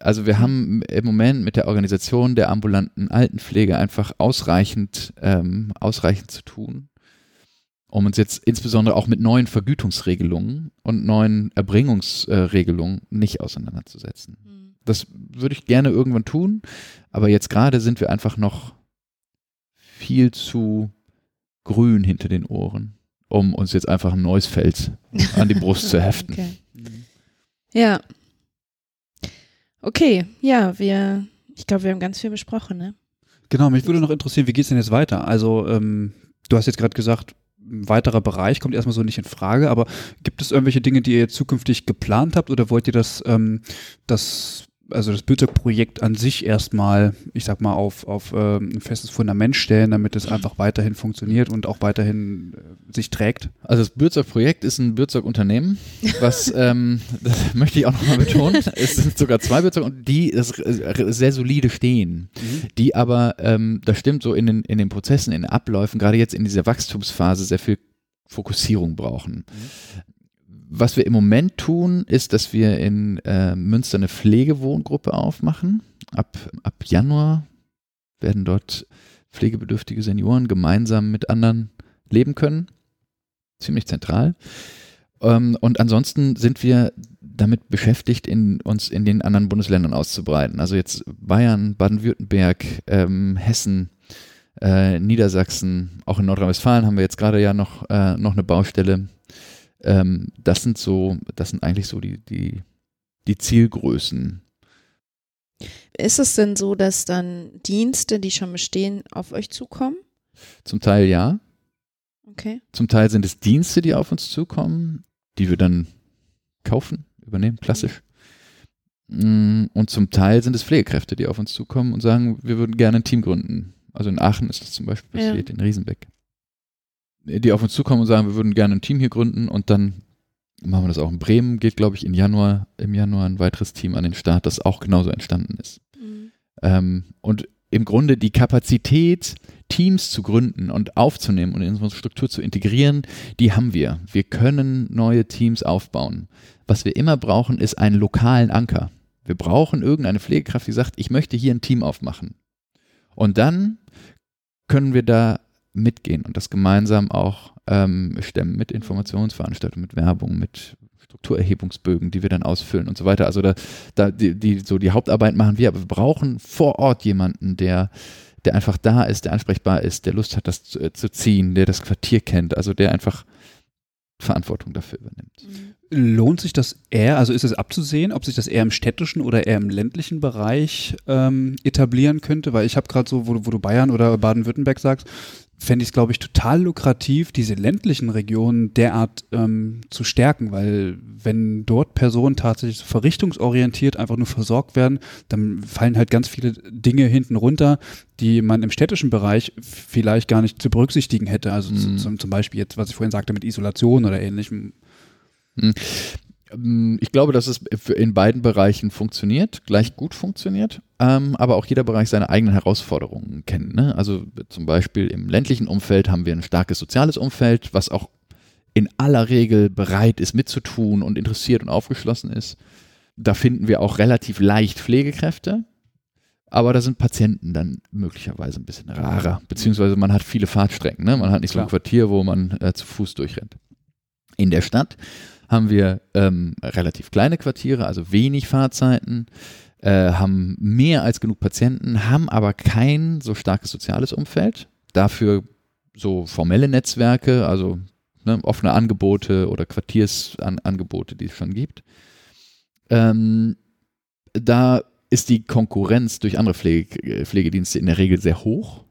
Also wir haben im Moment mit der Organisation der ambulanten Altenpflege einfach ausreichend, ähm, ausreichend zu tun, um uns jetzt insbesondere auch mit neuen Vergütungsregelungen und neuen Erbringungsregelungen nicht auseinanderzusetzen. Hm. Das würde ich gerne irgendwann tun, aber jetzt gerade sind wir einfach noch viel zu grün hinter den Ohren, um uns jetzt einfach ein neues Feld an die Brust zu heften. Okay. Ja. Okay, ja, wir, ich glaube, wir haben ganz viel besprochen, ne? Genau, mich würde noch interessieren, wie geht's denn jetzt weiter? Also, ähm, du hast jetzt gerade gesagt, ein weiterer Bereich kommt erstmal so nicht in Frage, aber gibt es irgendwelche Dinge, die ihr jetzt zukünftig geplant habt oder wollt ihr das, ähm, das also das Bildzeugprojekt an sich erstmal, ich sag mal, auf, auf ähm, ein festes Fundament stellen, damit es einfach weiterhin funktioniert und auch weiterhin äh, sich trägt? Also das Bürzog-Projekt ist ein Bürzog-Unternehmen, was, ähm, das möchte ich auch nochmal betonen, es sind sogar zwei Bürzog und die das, äh, sehr solide stehen, die aber, ähm, das stimmt so in den, in den Prozessen, in den Abläufen, gerade jetzt in dieser Wachstumsphase sehr viel Fokussierung brauchen. Was wir im Moment tun, ist, dass wir in äh, Münster eine Pflegewohngruppe aufmachen. Ab, ab Januar werden dort pflegebedürftige Senioren gemeinsam mit anderen leben können. Ziemlich zentral. Ähm, und ansonsten sind wir damit beschäftigt, in, uns in den anderen Bundesländern auszubreiten. Also jetzt Bayern, Baden-Württemberg, ähm, Hessen, äh, Niedersachsen, auch in Nordrhein-Westfalen haben wir jetzt gerade ja noch, äh, noch eine Baustelle. Ähm, das sind so, das sind eigentlich so die, die, die Zielgrößen. Ist es denn so, dass dann Dienste, die schon bestehen, auf euch zukommen? Zum Teil ja, Okay. zum Teil sind es Dienste, die auf uns zukommen, die wir dann kaufen, übernehmen, klassisch. Mm, Und zum Teil sind es Pflegekräfte, die auf uns zukommen und sagen, wir würden gerne ein Team gründen. Also in Aachen ist das zum Beispiel Ja. passiert, in Riesenbeck. Die auf uns zukommen und sagen, wir würden gerne ein Team hier gründen und dann machen wir das auch in Bremen, geht glaube ich in Januar, im Januar ein weiteres Team an den Start, das auch genauso entstanden ist. Mhm. Ähm, und im Grunde die Kapazität, Teams zu gründen und aufzunehmen und in unsere Struktur zu integrieren, die haben wir. Wir können neue Teams aufbauen. Was wir immer brauchen, ist einen lokalen Anker. Wir brauchen irgendeine Pflegekraft, die sagt, ich möchte hier ein Team aufmachen. Und dann können wir da mitgehen und das gemeinsam auch ähm, stemmen mit Informationsveranstaltungen, mit Werbung, mit Strukturerhebungsbögen, die wir dann ausfüllen und so weiter. Also da, da die, die, so die Hauptarbeit machen wir, aber wir brauchen vor Ort jemanden, der, der einfach da ist, der ansprechbar ist, der Lust hat, das zu, äh, zu ziehen, der das Quartier kennt, also der einfach Verantwortung dafür übernimmt. Mhm. Lohnt sich das eher, also ist es abzusehen, ob sich das eher im städtischen oder eher im ländlichen Bereich ähm, etablieren könnte? Weil ich habe gerade so, wo, wo du Bayern oder Baden-Württemberg sagst, fände ich es, glaube ich, total lukrativ, diese ländlichen Regionen derart ähm, zu stärken, weil wenn dort Personen tatsächlich so verrichtungsorientiert einfach nur versorgt werden, dann fallen halt ganz viele Dinge hinten runter, die man im städtischen Bereich vielleicht gar nicht zu berücksichtigen hätte. Also Mhm. zu, zum, zum Beispiel jetzt, was ich vorhin sagte, mit Isolation oder ähnlichem. Ähm, Ich glaube, dass es in beiden Bereichen funktioniert, gleich gut funktioniert, ähm, aber auch jeder Bereich seine eigenen Herausforderungen kennt. Ne? Also zum Beispiel im ländlichen Umfeld haben wir ein starkes soziales Umfeld, was auch in aller Regel bereit ist mitzutun und interessiert und aufgeschlossen ist. Da finden wir auch relativ leicht Pflegekräfte, aber da sind Patienten dann möglicherweise ein bisschen rarer, beziehungsweise man hat viele Fahrtstrecken. Ne? Man hat nicht so ein Klar. Quartier, wo man äh, zu Fuß durchrennt. In der Stadt haben wir ähm, relativ kleine Quartiere, also wenig Fahrzeiten, äh, haben mehr als genug Patienten, haben aber kein so starkes soziales Umfeld. Dafür so formelle Netzwerke, also ne, offene Angebote oder Quartiersangebote, die es schon gibt. Ähm, da ist die Konkurrenz durch andere Pflege, Pflegedienste in der Regel sehr hoch,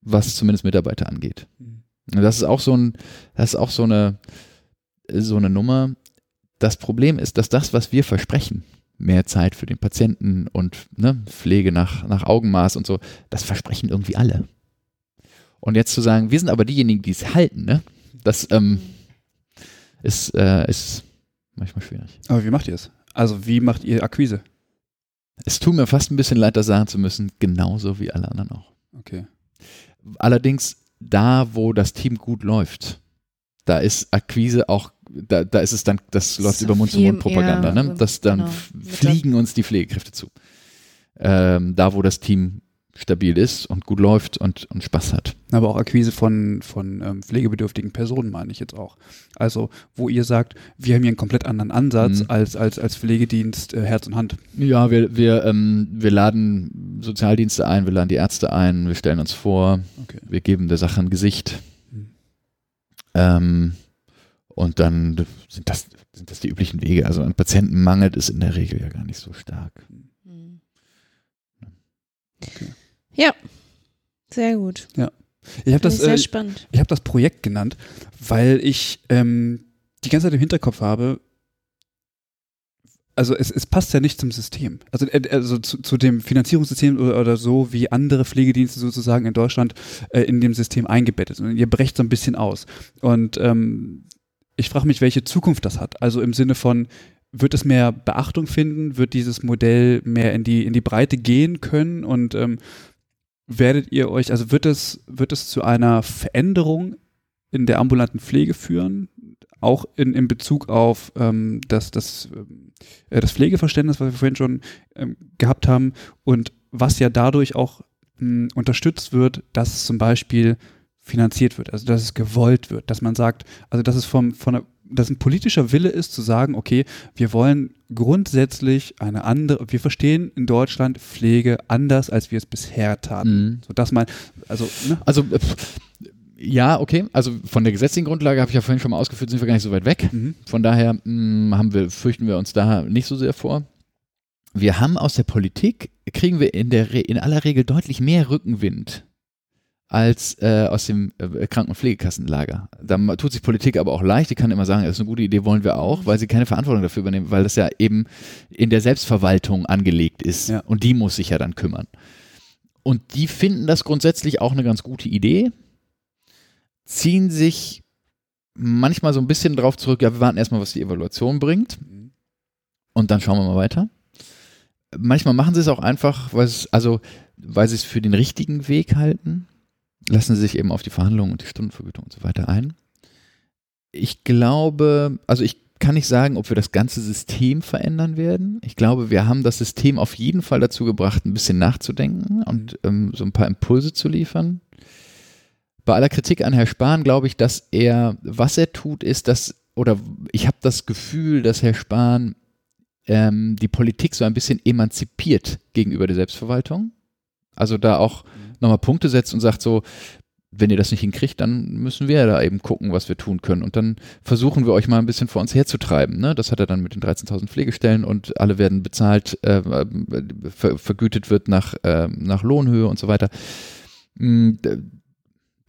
was zumindest Mitarbeiter angeht. Mhm. Das ist auch so ein, das ist auch so eine, so eine Nummer. Das Problem ist, dass das, was wir versprechen, mehr Zeit für den Patienten und ne, Pflege nach, nach Augenmaß und so, das versprechen irgendwie alle. Und jetzt zu sagen, wir sind aber diejenigen, die es halten, ne? Das ähm, ist, äh, ist manchmal schwierig. Aber wie macht ihr es? Also wie macht ihr Akquise? Es tut mir fast ein bisschen leid, das sagen zu müssen, genauso wie alle anderen auch. Okay. Allerdings da, wo das Team gut läuft, da ist Akquise auch, da, da ist es dann, das, Das läuft über Mund-zu-Mund-Propaganda, ne? ja, Das dann genau. fliegen uns die Pflegekräfte zu. Ähm, da, wo das Team stabil ist und gut läuft und, und Spaß hat. Aber auch Akquise von, von ähm, pflegebedürftigen Personen meine ich jetzt auch. Also, wo ihr sagt, wir haben hier einen komplett anderen Ansatz Mhm. als, als, als Pflegedienst äh, Herz und Hand. Ja, wir, wir, ähm, wir laden Sozialdienste ein, wir laden die Ärzte ein, wir stellen uns vor, Okay. wir geben der Sache ein Gesicht. Mhm. Ähm, und dann sind das, sind das die üblichen Wege. Also an Patienten mangelt es in der Regel ja gar nicht so stark. Okay. Ja, sehr gut. Ich habe Das sehr äh, spannend. ich hab das Projekt genannt, weil ich ähm, die ganze Zeit im Hinterkopf habe, also es, es passt ja nicht zum System. Also, äh, also zu, zu dem Finanzierungssystem oder, oder so, wie andere Pflegedienste sozusagen in Deutschland äh, in dem System eingebettet sind. Und ihr brecht so ein bisschen aus. Und ähm, ich frage mich, welche Zukunft das hat. Also im Sinne von, wird es mehr Beachtung finden? Wird dieses Modell mehr in die, in die Breite gehen können? Und ähm, werdet ihr euch, also wird es, wird es zu einer Veränderung in der ambulanten Pflege führen? Auch in, in Bezug auf ähm, das, das, ähm, äh, das Pflegeverständnis, was wir vorhin schon ähm, gehabt haben und was ja dadurch auch mh, unterstützt wird, dass zum Beispiel finanziert wird, also dass es gewollt wird, dass man sagt, also dass es vom, von der, dass ein politischer Wille ist zu sagen, okay, wir wollen grundsätzlich eine andere, wir verstehen in Deutschland Pflege anders, als wir es bisher taten. Mhm. So dass man, also, ne? Also, äh, ja, okay. Also von der gesetzlichen Grundlage habe ich ja vorhin schon mal ausgeführt, sind wir gar nicht so weit weg. Mhm. Von daher mh, haben wir, fürchten wir uns da nicht so sehr vor. Wir haben aus der Politik, kriegen wir in, der, Re- in aller Regel deutlich mehr Rückenwind als äh, aus dem äh, Kranken- und Pflegekassenlager. Da tut sich Politik aber auch leicht. Die kann immer sagen, das ist eine gute Idee, wollen wir auch, weil sie keine Verantwortung dafür übernehmen, weil das ja eben in der Selbstverwaltung angelegt ist. Ja. Und die muss sich ja dann kümmern. Und die finden das grundsätzlich auch eine ganz gute Idee, ziehen sich manchmal so ein bisschen drauf zurück, ja, wir warten erstmal, was die Evaluation bringt und dann schauen wir mal weiter. Manchmal machen sie es auch einfach, weil es, also, weil sie es für den richtigen Weg halten, lassen sie sich eben auf die Verhandlungen und die Stundenvergütung und so weiter ein. Ich glaube, also ich kann nicht sagen, ob wir das ganze System verändern werden. Ich glaube, wir haben das System auf jeden Fall dazu gebracht, ein bisschen nachzudenken und ähm, so ein paar Impulse zu liefern. Bei aller Kritik an Herr Spahn glaube ich, dass er, was er tut, ist, dass, oder ich habe das Gefühl, dass Herr Spahn ähm, die Politik so ein bisschen emanzipiert gegenüber der Selbstverwaltung. Also da auch nochmal Punkte setzt und sagt so, wenn ihr das nicht hinkriegt, dann müssen wir da eben gucken, was wir tun können. Und dann versuchen wir euch mal ein bisschen vor uns herzutreiben. Ne? Das hat er dann mit den 13.000 Pflegestellen und alle werden bezahlt, äh, ver vergütet wird nach, äh, nach Lohnhöhe und so weiter. D-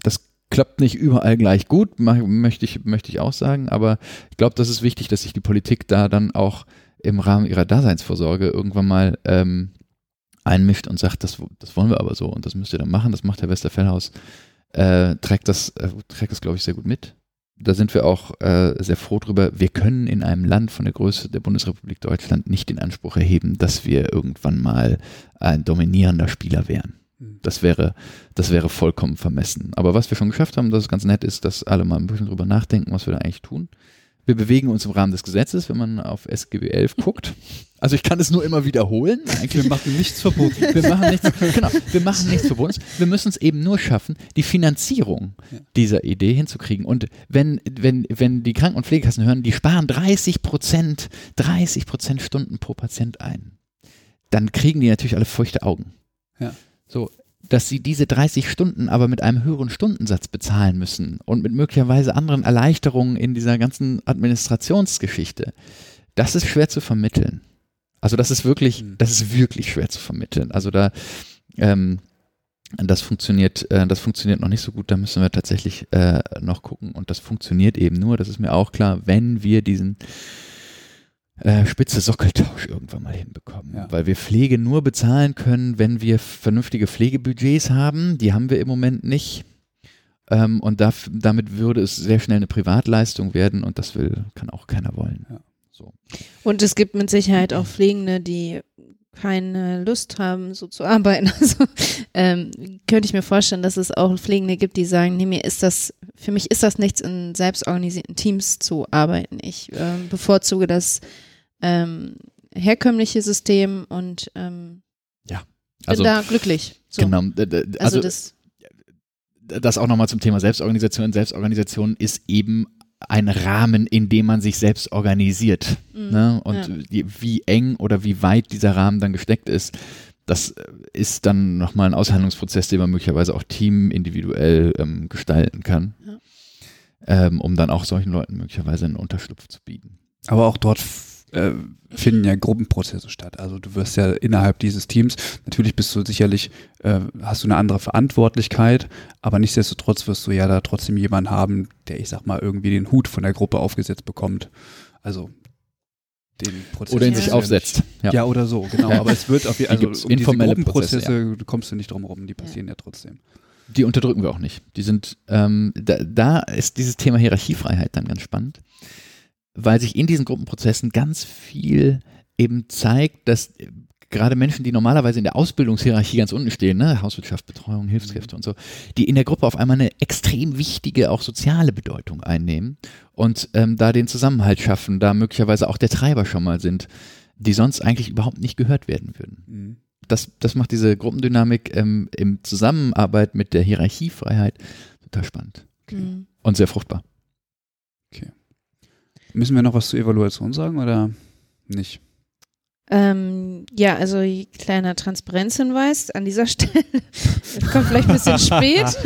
Das klappt nicht überall gleich gut, möchte ich, möchte ich auch sagen, aber ich glaube, das ist wichtig, dass sich die Politik da dann auch im Rahmen ihrer Daseinsvorsorge irgendwann mal ähm, einmischt und sagt, das, das wollen wir aber so und das müsst ihr dann machen, das macht Herr Westerfellhaus, äh, trägt das, äh, trägt das glaube ich, sehr gut mit. Da sind wir auch äh, sehr froh drüber. Wir können in einem Land von der Größe der Bundesrepublik Deutschland nicht den Anspruch erheben, dass wir irgendwann mal ein dominierender Spieler wären. Mhm. Das wäre, das wäre vollkommen vermessen. Aber was wir schon geschafft haben, dass es ganz nett ist, dass alle mal ein bisschen drüber nachdenken, was wir da eigentlich tun. Wir bewegen uns im Rahmen des Gesetzes, wenn man auf SGB 11 guckt. Also ich kann es nur immer wiederholen. Eigentlich Wir machen nichts verboten. wir machen nichts, genau, wir machen nichts Verbotenes. Wir müssen es eben nur schaffen, die Finanzierung dieser Idee hinzukriegen. Und wenn, wenn, wenn die Kranken- und Pflegekassen hören, die sparen 30 Prozent, 30 Prozent Stunden pro Patient ein, dann kriegen die natürlich alle feuchte Augen. Ja. So, dass sie diese 30 Stunden aber mit einem höheren Stundensatz bezahlen müssen und mit möglicherweise anderen Erleichterungen in dieser ganzen Administrationsgeschichte, das ist schwer zu vermitteln. Also das ist wirklich, Mhm. das ist wirklich schwer zu vermitteln. Also da, ähm, das funktioniert, äh, das funktioniert noch nicht so gut. Da müssen wir tatsächlich äh, noch gucken. Und das funktioniert eben nur, das ist mir auch klar, wenn wir diesen äh, spitze Sockeltausch irgendwann mal hinbekommen. Ja. Weil wir Pflege nur bezahlen können, wenn wir vernünftige Pflegebudgets haben. Die haben wir im Moment nicht. Ähm, und da, damit würde es sehr schnell eine Privatleistung werden und das will, kann auch keiner wollen. Ja. So. Und es gibt mit Sicherheit auch Pflegende, die keine Lust haben, so zu arbeiten. Also ähm, könnte ich mir vorstellen, dass es auch Pflegende gibt, die sagen, nee, mir ist das, für mich ist das nichts, in selbstorganisierten Teams zu arbeiten. Ich ähm, bevorzuge das ähm, herkömmliche System und ähm, Ja. bin Also, da glücklich. So. genau. Also, Also, das, das auch nochmal zum Thema Selbstorganisation. Selbstorganisation ist eben ein Rahmen, in dem man sich selbst organisiert. mm, Ne? Und ja. die, wie eng oder wie weit dieser Rahmen dann gesteckt ist, das äh, ist dann nochmal ein Aushandlungsprozess, den man möglicherweise auch team individuell ähm, gestalten kann, Ja. ähm, um dann auch solchen Leuten möglicherweise einen Unterschlupf zu bieten. Aber auch dort äh, finden ja Gruppenprozesse statt. Also du wirst ja innerhalb dieses Teams, natürlich bist du sicherlich, äh, hast du eine andere Verantwortlichkeit, aber nichtsdestotrotz wirst du ja da trotzdem jemanden haben, der, ich sag mal, irgendwie den Hut von der Gruppe aufgesetzt bekommt. Also den Prozess. Oder ihn Ja. sich aufsetzt. Ja. Ja. oder so, genau. Aber es wird auf jeden Fall, also um diese Informelle Gruppenprozesse kommst du nicht drum rum, die passieren ja, trotzdem. Die unterdrücken wir auch nicht. Die sind, ähm, da, da ist dieses Thema Hierarchiefreiheit dann ganz spannend, weil sich in diesen Gruppenprozessen ganz viel eben zeigt, dass äh, gerade Menschen, die normalerweise in der Ausbildungshierarchie ganz unten stehen, ne, Hauswirtschaft, Betreuung, Hilfskräfte und so, die in der Gruppe auf einmal eine extrem wichtige, auch soziale Bedeutung einnehmen und ähm, da den Zusammenhalt schaffen, da möglicherweise auch der Treiber schon mal sind, die sonst eigentlich überhaupt nicht gehört werden würden Mhm. das, das macht diese Gruppendynamik ähm, im Zusammenarbeit mit der Hierarchiefreiheit total spannend mm. und sehr fruchtbar. Müssen wir noch was zur Evaluation sagen oder nicht? Ähm, ja, also kleiner Transparenzhinweis an dieser Stelle. Kommt vielleicht ein bisschen spät.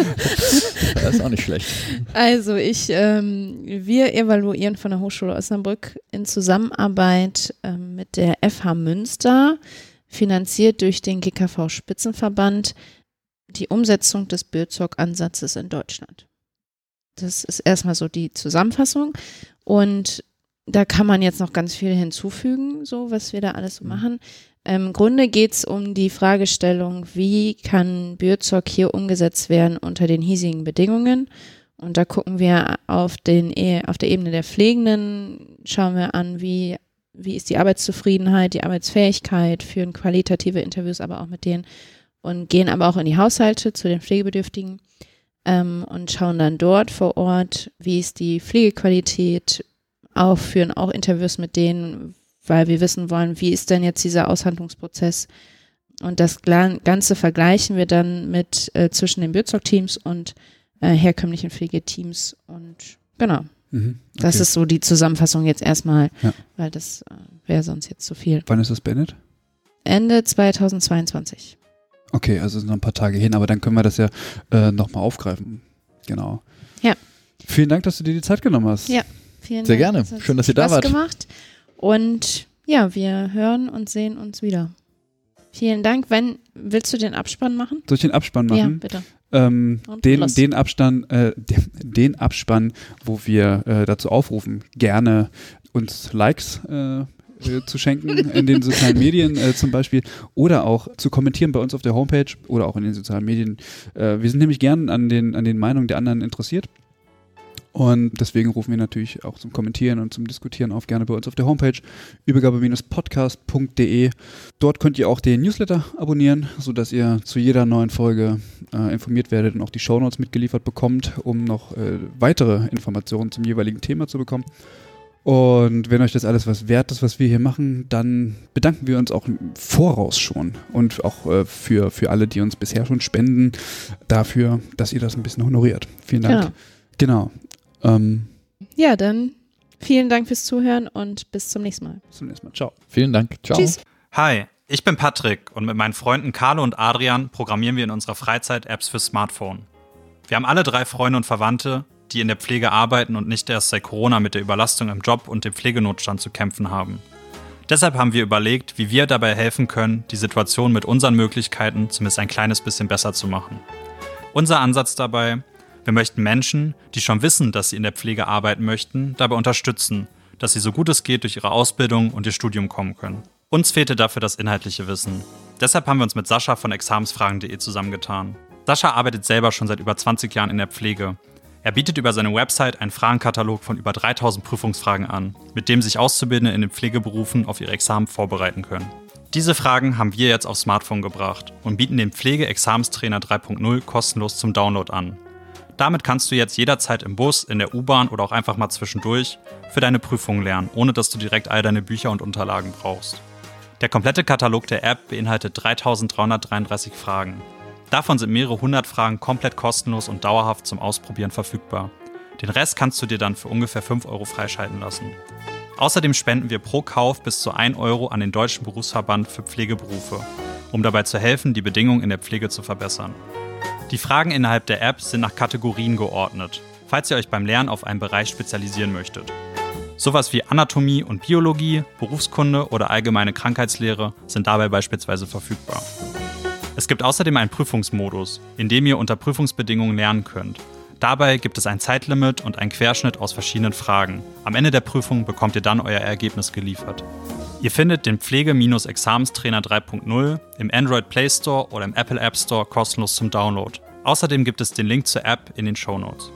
Das ist auch nicht schlecht. Also ich, ähm, wir evaluieren von der Hochschule Osnabrück in Zusammenarbeit ähm, mit der FH Münster, finanziert durch den GKV Spitzenverband, die Umsetzung des Bürzock-Ansatzes in Deutschland. Das ist erstmal so die Zusammenfassung und da kann man jetzt noch ganz viel hinzufügen, so was wir da alles so Mhm. machen. Ähm, Im Grunde geht es um die Fragestellung, wie kann Bürzock hier umgesetzt werden unter den hiesigen Bedingungen. Und da gucken wir auf, den, E- auf der Ebene der Pflegenden, schauen wir an, wie, wie ist die Arbeitszufriedenheit, die Arbeitsfähigkeit, führen qualitative Interviews aber auch mit denen und gehen aber auch in die Haushalte zu den Pflegebedürftigen ähm, und schauen dann dort vor Ort, wie ist die Pflegequalität, auch führen auch Interviews mit denen, weil wir wissen wollen, wie ist denn jetzt dieser Aushandlungsprozess. Und das Ganze vergleichen wir dann mit äh, zwischen den Bürzock-Teams und äh, herkömmlichen Pflegeteams. Und genau, Mhm. das Okay. ist so die Zusammenfassung jetzt erstmal, Ja. weil das äh, wäre sonst jetzt zu viel. Wann ist das beendet? Ende 2022. Okay, also sind noch ein paar Tage hin, aber dann können wir das ja äh, nochmal aufgreifen. Genau. Ja. Vielen Dank, dass du dir die Zeit genommen hast. Ja. Vielen Sehr Dank. gerne. Es hat Schön, dass ihr da Spaß wart. gemacht. Und ja, wir hören und sehen uns wieder. Vielen Dank. Wenn, willst du den Abspann machen? Soll ich den Abspann Ja, machen? bitte. Ähm, den, den Abstand, äh, den, den Abspann, wo wir äh, dazu aufrufen, gerne uns Likes äh, äh, zu schenken in den sozialen Medien äh, zum Beispiel oder auch zu kommentieren bei uns auf der Homepage oder auch in den sozialen Medien. Äh, wir sind nämlich gern an den, an den Meinungen der anderen interessiert. Und deswegen rufen wir natürlich auch zum Kommentieren und zum Diskutieren auf gerne bei uns auf der Homepage übergabe-podcast.de. Dort könnt ihr auch den Newsletter abonnieren, sodass ihr zu jeder neuen Folge äh, informiert werdet und auch die Shownotes mitgeliefert bekommt, um noch äh, weitere Informationen zum jeweiligen Thema zu bekommen. Und wenn euch das alles was wert ist, was wir hier machen, dann bedanken wir uns auch im Voraus schon und auch äh, für, für alle, die uns bisher schon spenden, dafür, dass ihr das ein bisschen honoriert. Vielen Dank. Genau. Genau. Ähm, Ja, dann vielen Dank fürs Zuhören und bis zum nächsten Mal. bis zum nächsten Mal. Ciao. Vielen Dank. Ciao. Tschüss. Hi, ich bin Patrick und mit meinen Freunden Carlo und Adrian programmieren wir in unserer Freizeit Apps für Smartphone. Wir haben alle drei Freunde und Verwandte, die in der Pflege arbeiten und nicht erst seit Corona mit der Überlastung im Job und dem Pflegenotstand zu kämpfen haben. Deshalb haben wir überlegt, wie wir dabei helfen können, die Situation mit unseren Möglichkeiten zumindest ein kleines bisschen besser zu machen. Unser Ansatz dabei, wir möchten Menschen, die schon wissen, dass sie in der Pflege arbeiten möchten, dabei unterstützen, dass sie so gut es geht durch ihre Ausbildung und ihr Studium kommen können. Uns fehlte dafür das inhaltliche Wissen. Deshalb haben wir uns mit Sascha von examensfragen.de zusammengetan. Sascha arbeitet selber schon seit über 20 Jahren in der Pflege. Er bietet über seine Website einen Fragenkatalog von über 3000 Prüfungsfragen an, mit dem sich Auszubildende in den Pflegeberufen auf ihre Examen vorbereiten können. Diese Fragen haben wir jetzt aufs Smartphone gebracht und bieten den Pflege-Examenstrainer 3.0 kostenlos zum Download an. Damit kannst du jetzt jederzeit im Bus, in der U-Bahn oder auch einfach mal zwischendurch für deine Prüfungen lernen, ohne dass du direkt all deine Bücher und Unterlagen brauchst. Der komplette Katalog der App beinhaltet 3333 Fragen. Davon sind mehrere hundert Fragen komplett kostenlos und dauerhaft zum Ausprobieren verfügbar. Den Rest kannst du dir dann für ungefähr 5 Euro freischalten lassen. Außerdem spenden wir pro Kauf bis zu 1 Euro an den Deutschen Berufsverband für Pflegeberufe, um dabei zu helfen, die Bedingungen in der Pflege zu verbessern. Die Fragen innerhalb der App sind nach Kategorien geordnet, falls ihr euch beim Lernen auf einen Bereich spezialisieren möchtet. Sowas wie Anatomie und Biologie, Berufskunde oder allgemeine Krankheitslehre sind dabei beispielsweise verfügbar. Es gibt außerdem einen Prüfungsmodus, in dem ihr unter Prüfungsbedingungen lernen könnt. Dabei gibt es ein Zeitlimit und einen Querschnitt aus verschiedenen Fragen. Am Ende der Prüfung bekommt ihr dann euer Ergebnis geliefert. Ihr findet den Pflege-Examenstrainer 3.0 im Android Play Store oder im Apple App Store kostenlos zum Download. Außerdem gibt es den Link zur App in den Show Notes.